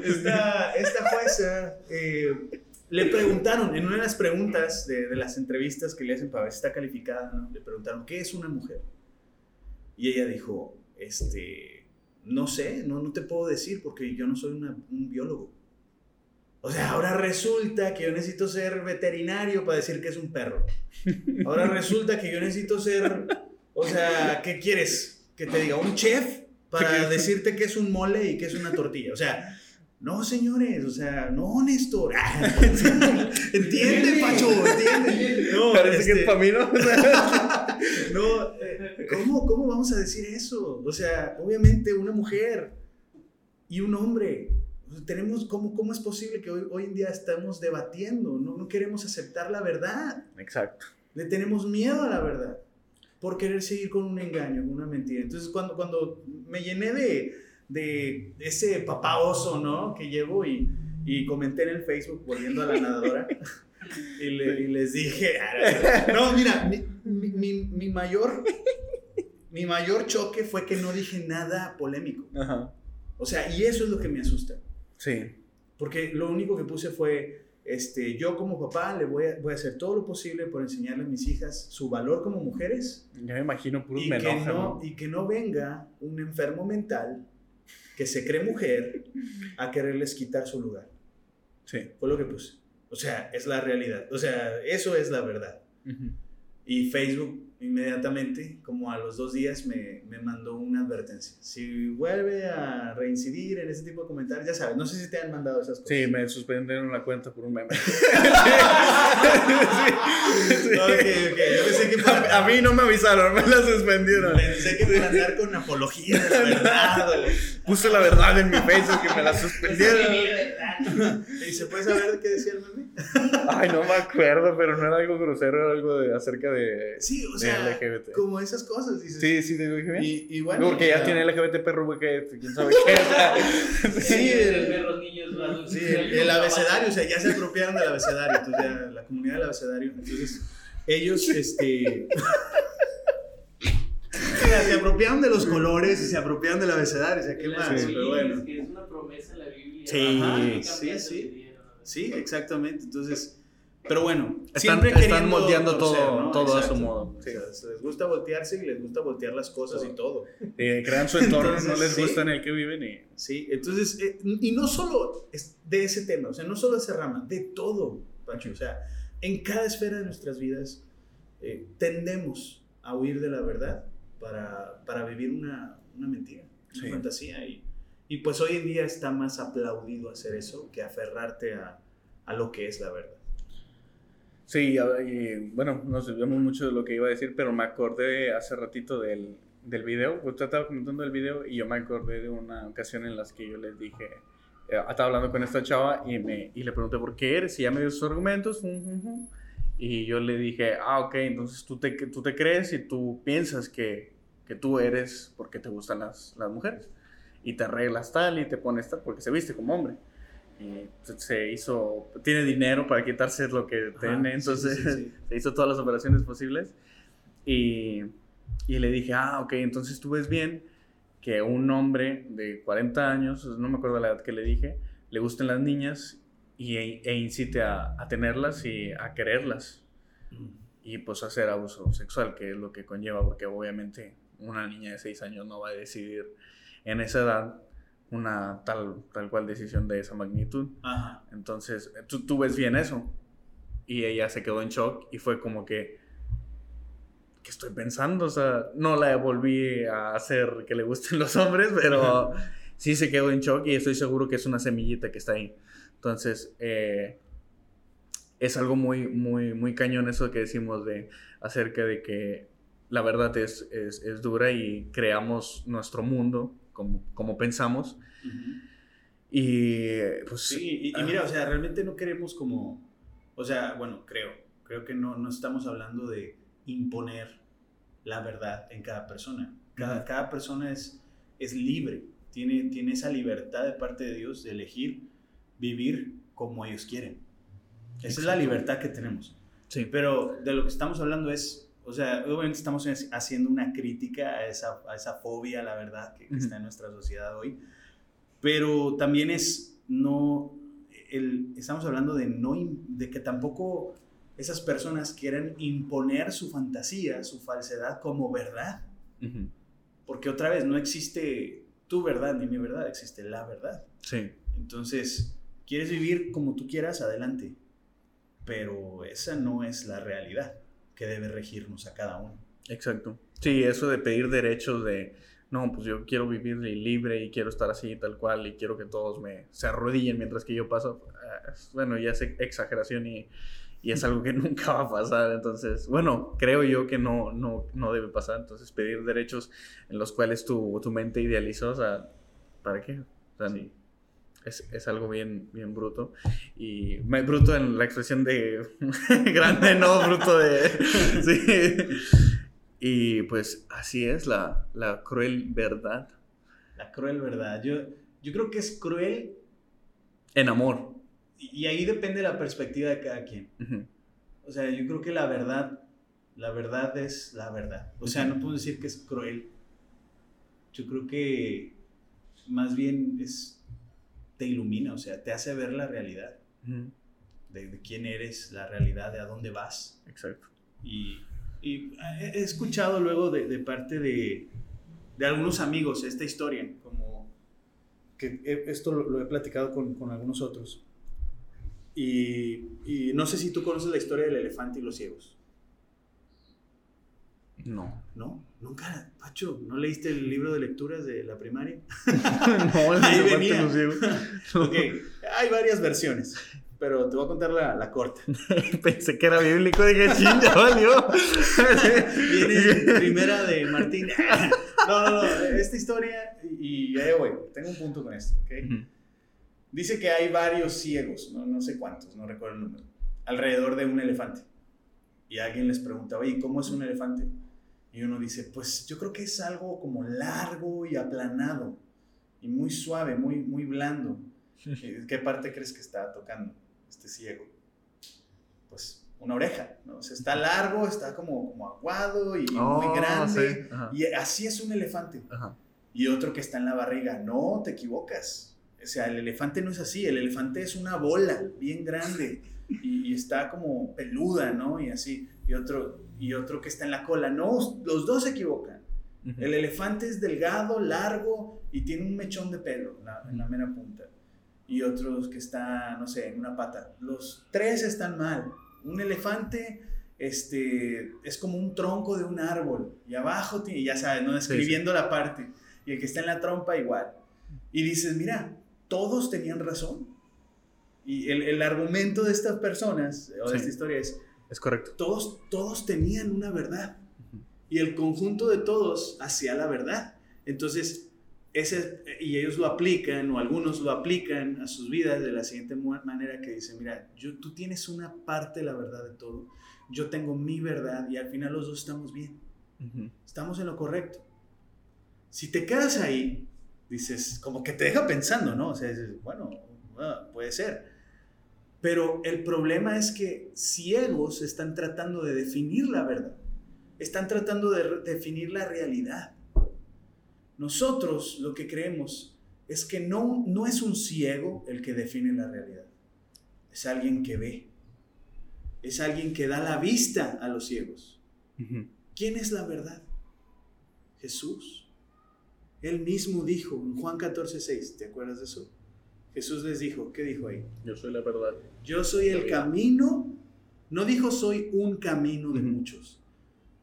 esta, esta jueza eh, le preguntaron, en una de las preguntas de, de las entrevistas que le hacen para ver si está calificada, ¿no? le preguntaron, ¿qué es una mujer? Y ella dijo, este, no sé, no, no te puedo decir porque yo no soy una- un biólogo. O sea, ahora resulta que yo necesito ser veterinario para decir que es un perro. Ahora resulta que yo necesito ser, o sea, ¿qué quieres? Que te diga un chef para decirte que es un mole y que es una tortilla. O sea, no, señores, o sea, no, Néstor. Entiende, Pacho, entiende. No, Parece que este, es para mí, ¿no? No, eh, ¿cómo, ¿cómo vamos a decir eso? O sea, obviamente una mujer y un hombre. o sea, Tenemos, ¿cómo, ¿Cómo es posible que hoy, hoy en día estamos debatiendo? No, no queremos aceptar la verdad. Exacto. Le tenemos miedo a la verdad por querer seguir con un engaño, con una mentira. Entonces, cuando, cuando me llené de, de ese papá oso, ¿no? Que llevo y, y comenté en el Facebook, volviendo a la nadadora, y, le- y les dije, no, mira, mi, mi- mi- mayor, mi mayor choque fue que no dije nada polémico. Ajá. O sea, y eso es lo que me asusta. Sí. Porque lo único que puse fue, este, yo como papá le voy a, voy a hacer todo lo posible por enseñarle a mis hijas su valor como mujeres Ya me imagino puros y me ¿no? y que no venga un enfermo mental que se cree mujer a quererles quitar su lugar. Sí. Fue lo que puse. O sea, es la realidad. O sea, eso es la verdad. Y Facebook inmediatamente, como a los dos días, me, me mandó una advertencia. Si vuelve a reincidir en ese tipo de comentarios, ya sabes, no sé si te han mandado esas cosas. Sí, me suspendieron la cuenta por un meme. Ok, ok. Yo pensé que por, A, a mí no me avisaron, me la suspendieron. pensé que por andar con apología de la verdad. Puse la verdad en mi Facebook y me la suspendieron. ¿Y se puede saber de qué decía el meme? Ay, no me acuerdo, pero no era algo grosero, era algo de, acerca de, Sí, o de sea, LGBT. como esas cosas. Dices, Sí, sí, te dije bien. Y, y bueno. Porque ya tiene LGBT perro, güey, que quién sabe qué. o sea, Sí, el, perros, niños, sí, el, el abecedario, o sea, ya se apropiaron del abecedario. Entonces, ya, la comunidad del abecedario. Entonces, ellos, este. se apropiaron de los colores y se apropiaron del abecedario, o sea, qué más, Sí, pero bueno. es que es una promesa en la Biblia. Sí, Ajá, sí, sí. el. Sí, exactamente. Entonces, pero bueno, Están- siempre están queriendo moldeando torcer, todo- ¿no? todo a su modo. O sea, les gusta voltearse y les gusta voltear las cosas y todo. Eh, crean su entorno, Entonces, no les sí. gusta en el que viven y... Sí, entonces, eh, y no solo es de ese tema, o sea, no solo de esa rama, de todo, Pancho. O sea, en cada esfera de nuestras vidas eh, tendemos a huir de la verdad para, para vivir una, una mentira, una Sí. fantasía. Y, y pues hoy en día está más aplaudido hacer eso que aferrarte a, a lo que es la verdad. Sí, y, bueno, nos desviamos mucho de lo que iba a decir, pero me acordé hace ratito del, del video. Usted estaba comentando el video y yo me acordé de una ocasión en las que yo les dije, eh, estaba hablando con esta chava y, me, y le pregunté por qué eres y ya me dio sus argumentos. fum, fum, fum. Y yo le dije, ah, ok, entonces tú te, tú te crees y tú piensas que, que tú eres porque te gustan las, las mujeres. Y te arreglas tal y te pones tal porque se viste como hombre. Y se- se hizo, tiene dinero para quitarse lo que Ajá, tiene, entonces sí, sí, sí. se hizo todas las operaciones posibles. Y, y le dije, ah, ok, entonces tú ves bien que un hombre de 40 años, no me acuerdo la edad que le dije, le gusten las niñas y, e incite a, a tenerlas y a quererlas y pues hacer abuso sexual, que es lo que conlleva, porque obviamente una niña de 6 años no va a decidir en esa edad una tal, tal cual decisión de esa magnitud. Ajá. Entonces, tú, tú ves bien eso. Y ella se quedó en shock y fue como que, ¿qué estoy pensando? O sea, no la volví a hacer que le gusten los hombres, pero sí se quedó en shock y estoy seguro que es una semillita que está ahí. Entonces, eh, es algo muy, muy, muy cañón eso que decimos de acerca de que la verdad es, es, es dura y creamos nuestro mundo como, como pensamos. Ujú. Y pues Sí, y, y mira, o sea, realmente no queremos como, o sea, bueno, creo, creo que no, no estamos hablando de imponer la verdad en cada persona. Cada, Ujú. cada persona es, es libre, tiene, tiene esa libertad de parte de Dios de elegir vivir como ellos quieren. Esa es la libertad que tenemos. sí. Pero de lo que estamos hablando es, o sea, obviamente estamos haciendo una crítica a esa, a esa fobia la verdad que, que está en nuestra sociedad hoy. Pero también es, no, el, estamos hablando de, no, de que tampoco esas personas quieren imponer su fantasía, su falsedad como verdad. Ujú. Porque otra vez, no existe tu verdad ni mi verdad, existe la verdad. Sí, Entonces, quieres vivir como tú quieras, adelante. Pero esa no es la realidad que debe regirnos a cada uno. exacto. Sí, eso de pedir derechos de, no, pues yo quiero vivir libre y quiero estar así tal cual y quiero que todos me se arrodillen mientras que yo paso, ah, bueno, ya es exageración y, y es algo que nunca va a pasar. Entonces, bueno, creo yo que no, no, no debe pasar. Entonces, pedir derechos en los cuales tu, tu mente idealizó, o sea, ¿para qué? O sea, Sí. Es, es algo bien, bien bruto. Y bruto en la expresión de grande, no bruto de... sí. Y pues así es la, la cruel verdad. La cruel verdad. Yo, yo creo que es cruel En amor. y y ahí depende la perspectiva de cada quien. O sea, yo creo que la verdad, la verdad es la verdad. O sea, no puedo decir que es cruel. Yo creo que más bien es, te ilumina, o sea, te hace ver la realidad de, de quién eres, la realidad de a dónde vas. Exacto. Y, y he he escuchado luego de, de parte de, de algunos amigos esta historia, como que he- esto lo, lo he platicado con, con algunos otros. Y, y no sé si tú conoces la historia del elefante y los ciegos, No. ¿no? Nunca, Pacho, ¿no leíste el libro de lecturas de la primaria? no, Ahí venía. no. Ok, hay varias versiones, pero te voy a contar la, la corta. Pensé que era bíblico, dije, ching, ya valió. Viene primera de Martín. No, no, no, esta historia, y y ahí voy, tengo un punto con esto, ¿ok? Dice que hay varios ciegos, no, no sé cuántos, no recuerdo el número, alrededor de un elefante. Y alguien les pregunta, oye, ¿cómo es un elefante? Y uno dice, pues yo creo que es algo como largo y aplanado, y muy suave, muy, muy blando. Eh, ¿Qué parte crees que está tocando este ciego? Pues una oreja, ¿no? O sea, está largo, está como, como aguado y Oh, muy grande. sí. Y así es un elefante. Ajá. Y otro que está en la barriga. No, te equivocas. O sea, el elefante no es así. El elefante es una bola bien grande y, y está como peluda, ¿no? Y así. Y otro, y otro que está en la cola. No, los dos se equivocan. Ujú. El elefante es delgado, largo y tiene un mechón de pelo en la, en la mera punta. Y otros que está, no sé, en una pata. Los tres están mal. Un elefante este, es como un tronco de un árbol. Y abajo, tiene, ya sabes, ¿no? Escribiendo la parte. Y el que está en la trompa igual. Y dices, mira, todos tenían razón. Y el, el argumento de estas personas, o de Sí. esta historia es, Es correcto. todos, todos tenían una verdad y el conjunto de todos hacía la verdad. Entonces, ese, y ellos lo aplican, o algunos lo aplican a sus vidas de la siguiente manera que dicen, mira, yo, tú tienes una parte de la verdad de todo, yo tengo mi verdad y al final los dos estamos bien, estamos en lo correcto. Si te quedas ahí, dices, como que te deja pensando, ¿no? O sea, dices, bueno, ah, puede ser. Pero el problema es que ciegos están tratando de definir la verdad. Están tratando de definir la realidad. Nosotros lo que creemos es que no, no es un ciego el que define la realidad. Es alguien que ve. Es alguien que da la vista a los ciegos. ¿Quién es la verdad? Jesús. Él mismo dijo en Juan 14, 6, ¿te acuerdas de eso? Jesús les dijo, ¿qué dijo ahí? Yo soy la verdad. Yo soy el camino. No dijo soy un camino de muchos.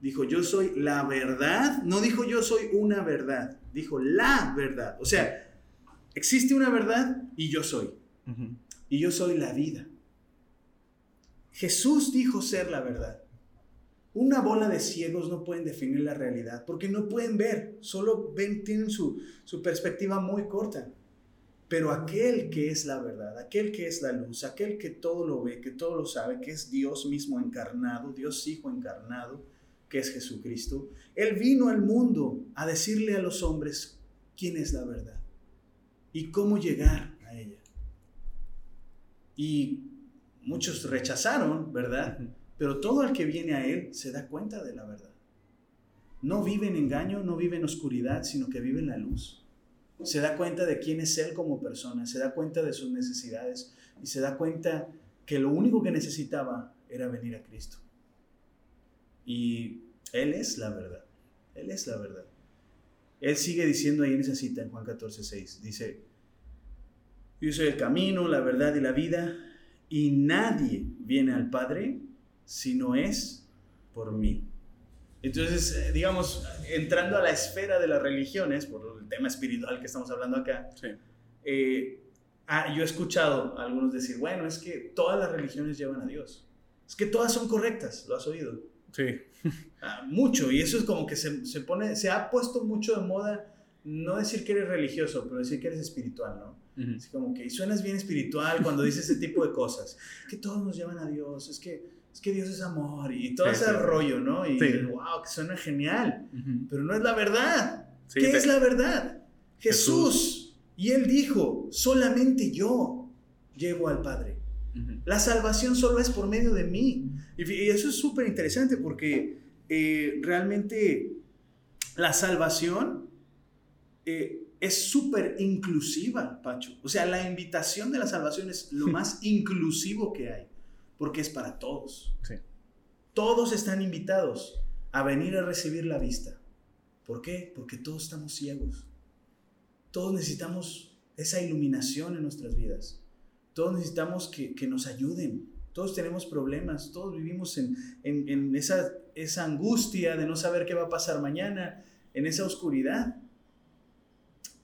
Dijo yo soy la verdad. No dijo yo soy una verdad. Dijo la verdad. O sea, existe una verdad y yo soy. Y yo soy la vida. Jesús dijo ser la verdad. Una bola de ciegos no pueden definir la realidad porque no pueden ver, solo ven, tienen su, su perspectiva muy corta. Pero aquel que es la verdad, aquel que es la luz, aquel que todo lo ve, que todo lo sabe, que es Dios mismo encarnado, Dios Hijo encarnado, que es Jesucristo, Él vino al mundo a decirle a los hombres quién es la verdad y cómo llegar a ella. Y muchos rechazaron, ¿verdad? Pero todo el que viene a Él se da cuenta de la verdad. No vive en engaño, no vive en oscuridad, sino que vive en la luz. Se da cuenta de quién es Él como persona, se da cuenta de sus necesidades y se da cuenta que lo único que necesitaba era venir a Cristo. Y Él es la verdad. Él es la verdad. Él sigue diciendo ahí en esa cita en Juan 14, 6. Dice, yo soy el camino, la verdad y la vida, y nadie viene al Padre si no es por mí. Entonces, eh, digamos, entrando a la esfera de las religiones, por el tema espiritual que estamos hablando acá, Sí. eh, ah, yo he escuchado a algunos decir, bueno, es que todas las religiones llevan a Dios. Es que todas son correctas, lo has oído. Sí. Ah, mucho, y eso es como que se, se pone, se ha puesto mucho de moda, no decir que eres religioso, pero decir que eres espiritual, ¿no? Así como que suenas bien espiritual cuando dices ese tipo de cosas. Es que todos nos llevan a Dios, es que, es que Dios es amor y todo Sí, ese sí. rollo, ¿no? Y Sí. wow, que suena genial, pero no es la verdad. ¿Qué te- es la verdad? Jesús. Y él dijo, solamente yo llevo al Padre. La salvación solo es por medio de mí. Y eso es súper interesante porque eh, realmente la salvación eh, es súper inclusiva, Pacho. O sea, la invitación de la salvación es lo más inclusivo que hay, porque es para todos. Sí. Todos están invitados a venir a recibir la vista. ¿Por qué? Porque todos estamos ciegos. Todos necesitamos esa iluminación en nuestras vidas. Todos necesitamos que, que nos ayuden. Todos tenemos problemas. Todos vivimos en, en- en esa, esa angustia de no saber qué va a pasar mañana, en esa oscuridad.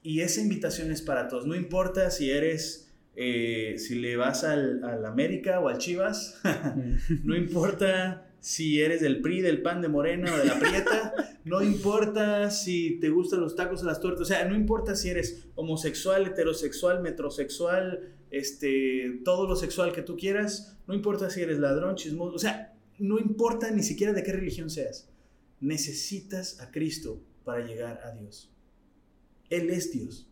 Y esa invitación es para todos. No importa si eres, eh, si le vas al, al América o al Chivas. No importa si eres del PRI, del PAN, de Morena o de la Prieta. No importa si te gustan los tacos o las tortas. O sea, no importa si eres homosexual, heterosexual, metrosexual, este, todo lo sexual que tú quieras. No importa si eres ladrón, chismoso. O sea, no importa ni siquiera de qué religión seas. Necesitas a Cristo para llegar a Dios. Él es Dios.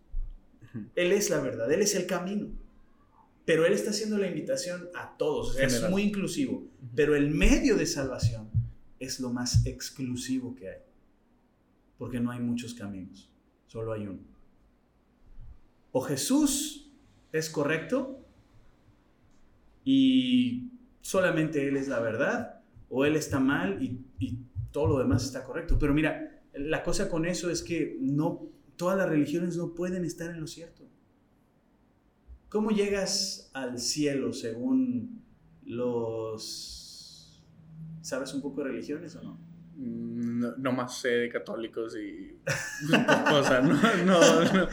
Él es la verdad. Él es el camino. Pero Él está haciendo la invitación a todos, o sea, es muy inclusivo. Pero el medio de salvación es lo más exclusivo que hay. Porque no hay muchos caminos, solo hay uno. O Jesús es correcto y solamente Él es la verdad, o Él está mal y, y todo lo demás está correcto. Pero mira, la cosa con eso es que no, todas las religiones no pueden estar en lo cierto. ¿Cómo llegas al cielo según los... ¿Sabes un poco de religiones o no? No, no más sé de católicos y o sea, no, no, no.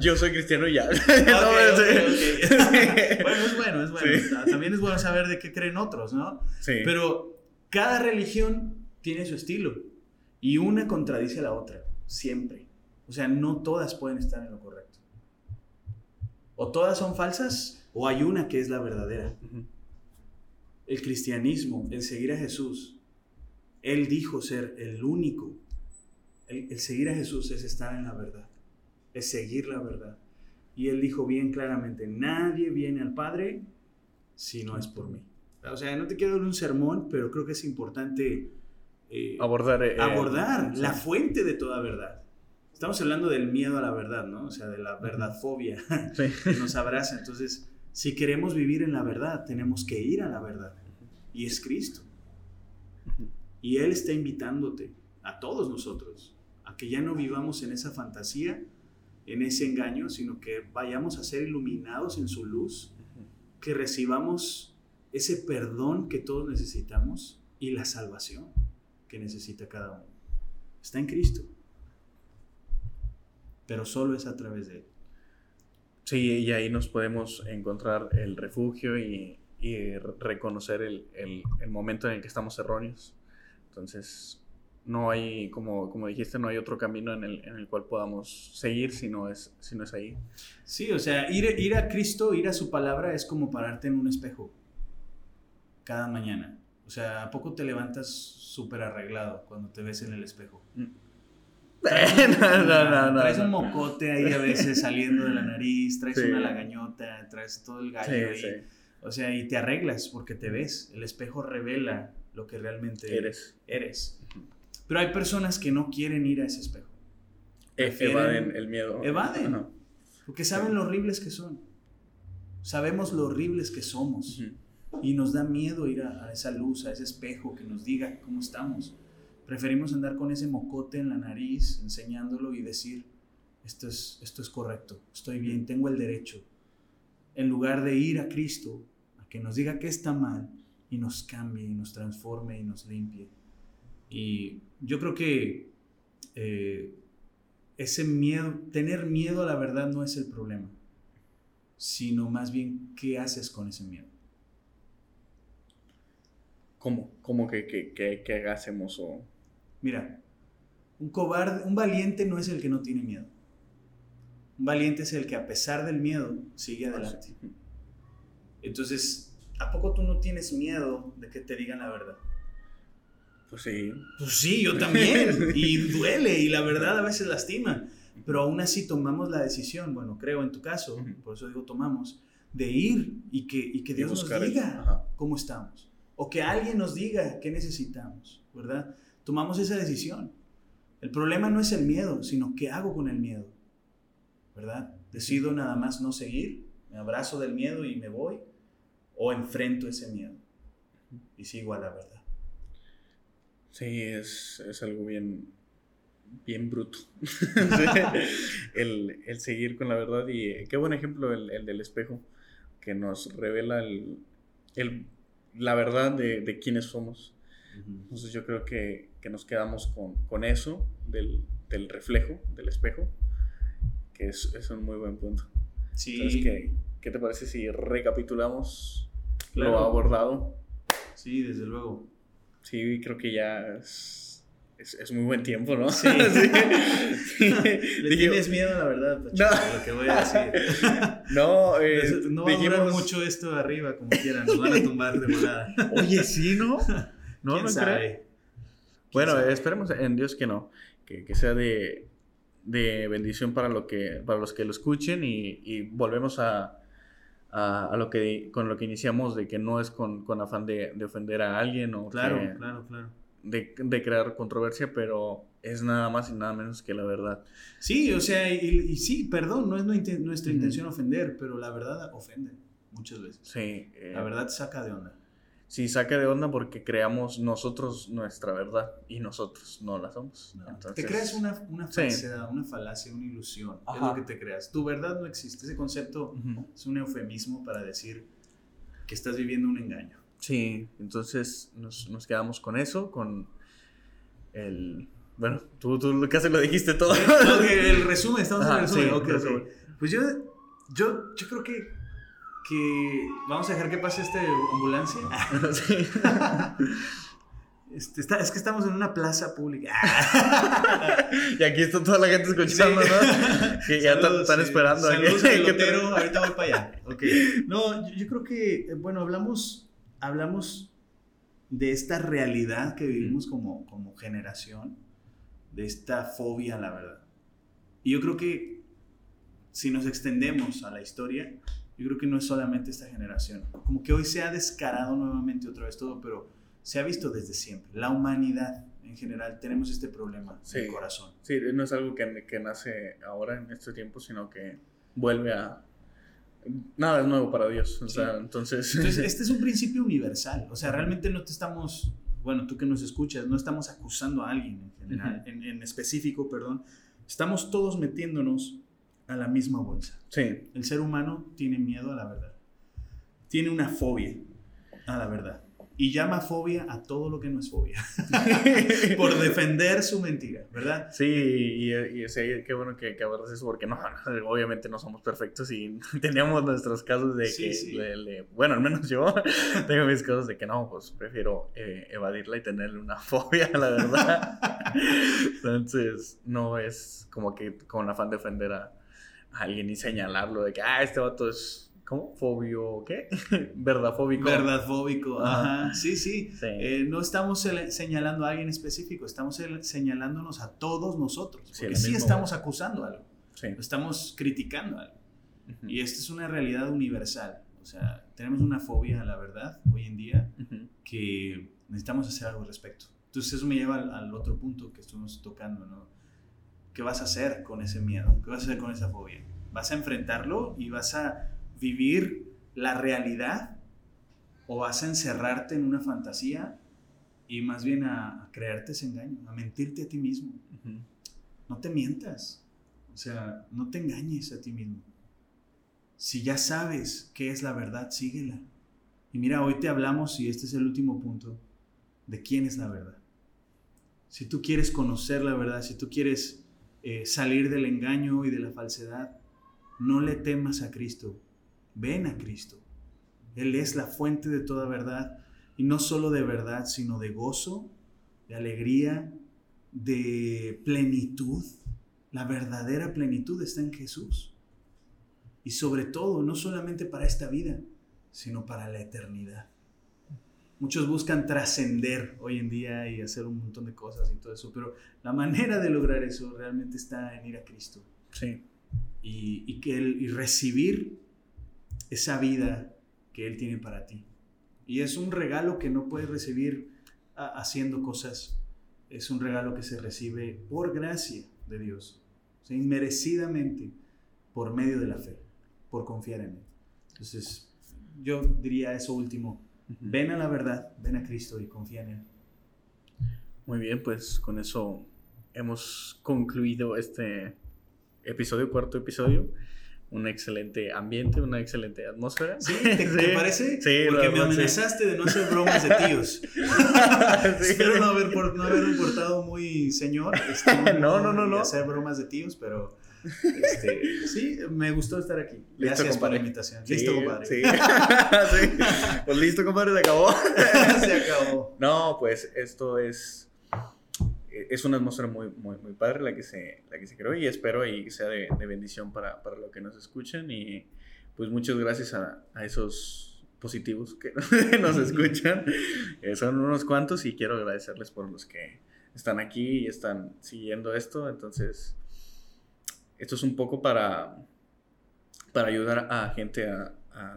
Yo soy cristiano y ya. Bueno, es bueno, es bueno. Sí. También es bueno saber de qué creen otros, ¿no? Sí. Pero cada religión tiene su estilo y una contradice a la otra, siempre. O sea, no todas pueden estar en lo correcto. O todas son falsas o hay una que es la verdadera. El cristianismo, el seguir a Jesús, Él dijo ser el único. El, el seguir a Jesús es estar en la verdad, es seguir la verdad. Y Él dijo bien claramente, nadie viene al Padre si no es por mí. O sea, no te quiero dar un sermón, pero creo que es importante eh, abordar, eh, abordar sí. la fuente de toda verdad. Estamos hablando del miedo a la verdad, ¿no? O sea, de la verdadfobia Sí. que nos abraza. Entonces, si queremos vivir en la verdad, tenemos que ir a la verdad. Y es Cristo. Y Él está invitándote, a todos nosotros, a que ya no vivamos en esa fantasía, en ese engaño, sino que vayamos a ser iluminados en su luz, que recibamos ese perdón que todos necesitamos y la salvación que necesita cada uno. Está en Cristo. Pero solo es a través de Él. Sí, y ahí nos podemos encontrar el refugio y, y re- reconocer el, el- el momento en el que estamos erróneos. Entonces, no hay, como, como dijiste, no hay otro camino en el, en el cual podamos seguir si no es, si no es ahí. Sí, o sea, ir, ir a Cristo, ir a su palabra es como pararte en un espejo cada mañana. O sea, ¿a poco te levantas súper arreglado cuando te ves en el espejo? no, no, no, no, Traes un mocote ahí a veces saliendo de la nariz, traes Sí. una lagañota, traes todo el gallo Sí. O sea, y te arreglas porque te ves. El espejo revela lo que realmente Eres. eres. Pero hay personas que no quieren ir a ese espejo. E- Prefieren- Evaden el miedo. Evaden. Ajá. Porque saben lo horribles que son. Sabemos lo horribles que somos. Y nos da miedo ir a, a esa luz, a ese espejo que nos diga cómo estamos. Preferimos andar con ese mocote en la nariz, enseñándolo y decir, esto es, esto es correcto, estoy bien, tengo el derecho. En lugar de ir a Cristo, a que nos diga que está mal y nos cambie y nos transforme y nos limpie. Y yo creo que eh, ese miedo, tener miedo a la verdad no es el problema, sino más bien qué haces con ese miedo. ¿Cómo? ¿Cómo que, que, que, que? O... Mira, un cobarde, un valiente no es el que no tiene miedo. Un valiente es el que a pesar del miedo sigue adelante. Entonces, ¿a poco tú no tienes miedo de que te digan la verdad? Pues sí. Pues sí, yo también. Y duele y la verdad a veces lastima. Pero aún así tomamos la decisión, bueno, creo en tu caso, por eso digo tomamos, de ir y que, y que Y Dios nos el- diga cómo estamos. O que alguien nos diga qué necesitamos, ¿verdad? Tomamos esa decisión. El problema no es el miedo, sino qué hago con el miedo, ¿verdad? Decido nada más no seguir, me abrazo del miedo y me voy, o enfrento ese miedo y sigo a la verdad. Sí, es, es algo bien, bien bruto. El, el seguir con la verdad y eh, qué buen ejemplo el, el del espejo que nos revela el, el- la verdad de, de quiénes somos. Entonces yo creo que, que nos quedamos con, con eso del, del reflejo, del espejo, que es, es un muy buen punto. Sí, Entonces, ¿qué, qué te parece si recapitulamos Claro. lo abordado? sí, desde luego. Sí, creo que ya es, es, es muy buen tiempo, ¿no? Sí. Sí. Le Dije- tienes miedo a la verdad, Pacho, No. lo que voy a decir. No, eh, no va a dijimos- mucho esto arriba, como quieran, nos van a tumbar de volada. Oye, sí, ¿no? No, ¿Quién no sabe? creo. ¿Quién Bueno, sabe? esperemos en Dios que no, que, que sea de, de bendición para, lo que, para los que lo escuchen y, y volvemos a, a, a lo que, con lo que iniciamos, de que no es con, con afán de, de ofender a alguien o Claro, que- claro, claro. de, de crear controversia, pero es nada más y nada menos que la verdad. Sí, o sea, y, y sí, perdón, no es nuestra intención ofender, pero la verdad ofende muchas veces. Sí, eh, La verdad saca de onda. Sí saca de onda porque creamos nosotros nuestra verdad y nosotros no la somos. No, Entonces, te creas una, una Sí. falsedad, una falacia, una ilusión. Es Ajá. lo que te creas. Tu verdad no existe. Ese concepto Ujú. es un eufemismo para decir que estás viviendo un engaño. Sí, entonces nos, nos quedamos con eso, con el... Bueno, tú, tú casi lo dijiste todo. El resumen, estamos en Ajá, el resumen. sí, Ok, ok. resumen. Pues yo, yo, yo creo que, que vamos a dejar que pase esta ambulancia. Sí. Este, está- es que estamos en una plaza pública. Y aquí está toda la gente escuchando, Sí. ¿no? Que ya están- Saludos, están sí. esperando. a que- Saludos al pelotero, ahorita voy para allá. Ok. No, yo, yo creo que, eh, bueno, hablamos, hablamos de esta realidad que vivimos como, como generación, de esta fobia la verdad. Y yo creo que si nos extendemos a la historia, yo creo que no es solamente esta generación. Como que hoy se ha descarado nuevamente otra vez todo, pero se ha visto desde siempre. La humanidad en general tenemos este problema Sí. en el corazón. Sí, no es algo que, que nace ahora en este tiempo, sino que vuelve a... Nada es nuevo para Dios. O Sí. sea, entonces... Entonces, este es un principio universal. O sea, realmente no te estamos, bueno, tú que nos escuchas, no estamos acusando a alguien en general, en, en específico, perdón. Estamos todos metiéndonos a la misma bolsa. sí, El ser humano tiene miedo a la verdad. Tiene una fobia a la verdad. Y llama fobia a todo lo que no es fobia. Por defender su mentira, ¿verdad? Sí, y, y sí, qué bueno que, que abordas eso, porque no, no, obviamente no somos perfectos y teníamos nuestros casos de Sí, que, sí. le- le- bueno, al menos yo tengo mis casos de que no, pues prefiero eh, evadirla y tenerle una fobia, la verdad. Entonces, no es como que con afán de ofender a, a alguien y señalarlo de que, ah, este vato es, ¿cómo? Fobio, ¿qué? Verdadfóbico. Verdad fóbico. Ajá. Ajá. Sí, sí. Sí. Eh, no estamos señalando a alguien específico, estamos señalándonos a todos nosotros. Sí, Porque sí misma estamos acusando algo, Sí. estamos criticando algo. Ujú. Y esta es una realidad universal. O sea, tenemos una fobia a la verdad hoy en día Ujú. que necesitamos hacer algo al respecto. Entonces eso me lleva al, al otro punto que estuvimos tocando, ¿no? ¿Qué vas a hacer con ese miedo? ¿Qué vas a hacer con esa fobia? ¿Vas a enfrentarlo y vas a vivir la realidad o vas a encerrarte en una fantasía y más bien a, a creerte ese engaño, a mentirte a ti mismo? No te mientas, o sea, no te engañes a ti mismo. Si ya sabes qué es la verdad, síguela. Y mira, hoy te hablamos, y este es el último punto, de quién es la verdad. Si tú quieres conocer la verdad, si tú quieres eh, salir del engaño y de la falsedad, no le temas a Cristo, ven a Cristo. Él es la fuente de toda verdad, y no solo de verdad, sino de gozo, de alegría, de plenitud. La verdadera plenitud está en Jesús. Y sobre todo, no solamente para esta vida, sino para la eternidad. Muchos buscan trascender hoy en día y hacer un montón de cosas y todo eso, pero la manera de lograr eso realmente está en ir a Cristo Sí. y, y que él, y recibir esa vida que Él tiene para ti. Y es un regalo que no puedes recibir a- haciendo cosas, es un regalo que se recibe por gracia de Dios, o sea, inmerecidamente por medio de la fe, por confiar en Él. Entonces, yo diría eso último, Ven a la verdad, ven a Cristo y confía en Él. Muy bien, pues con eso hemos concluido este episodio, cuarto episodio. Un excelente ambiente, una excelente atmósfera. ¿Sí? ¿Te, te parece? Sí, Porque me sí. amenazaste de no hacer bromas de tíos. Espero no, haber, no haberme portado muy señor. este, No, no, no, y no. Hacer bromas de tíos, pero este, sí, me gustó estar aquí. Listo, Gracias por compadre. la invitación. Sí, Listo, compadre. Sí. Sí. Pues listo, compadre, se acabó. Se acabó. No, pues esto es es una atmósfera muy, muy, muy padre la que se, la que se creó y espero y sea de, de bendición para, para lo que nos escuchan y pues muchas gracias a, a esos positivos que nos escuchan. Eh, son unos cuantos y quiero agradecerles por los que están aquí y están siguiendo esto. Entonces, esto es un poco para, para ayudar a gente a,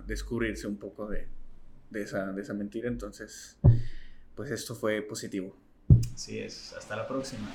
descubrirse un poco de, esa, de esa mentira. Entonces, pues esto fue positivo. Así es. Hasta la próxima.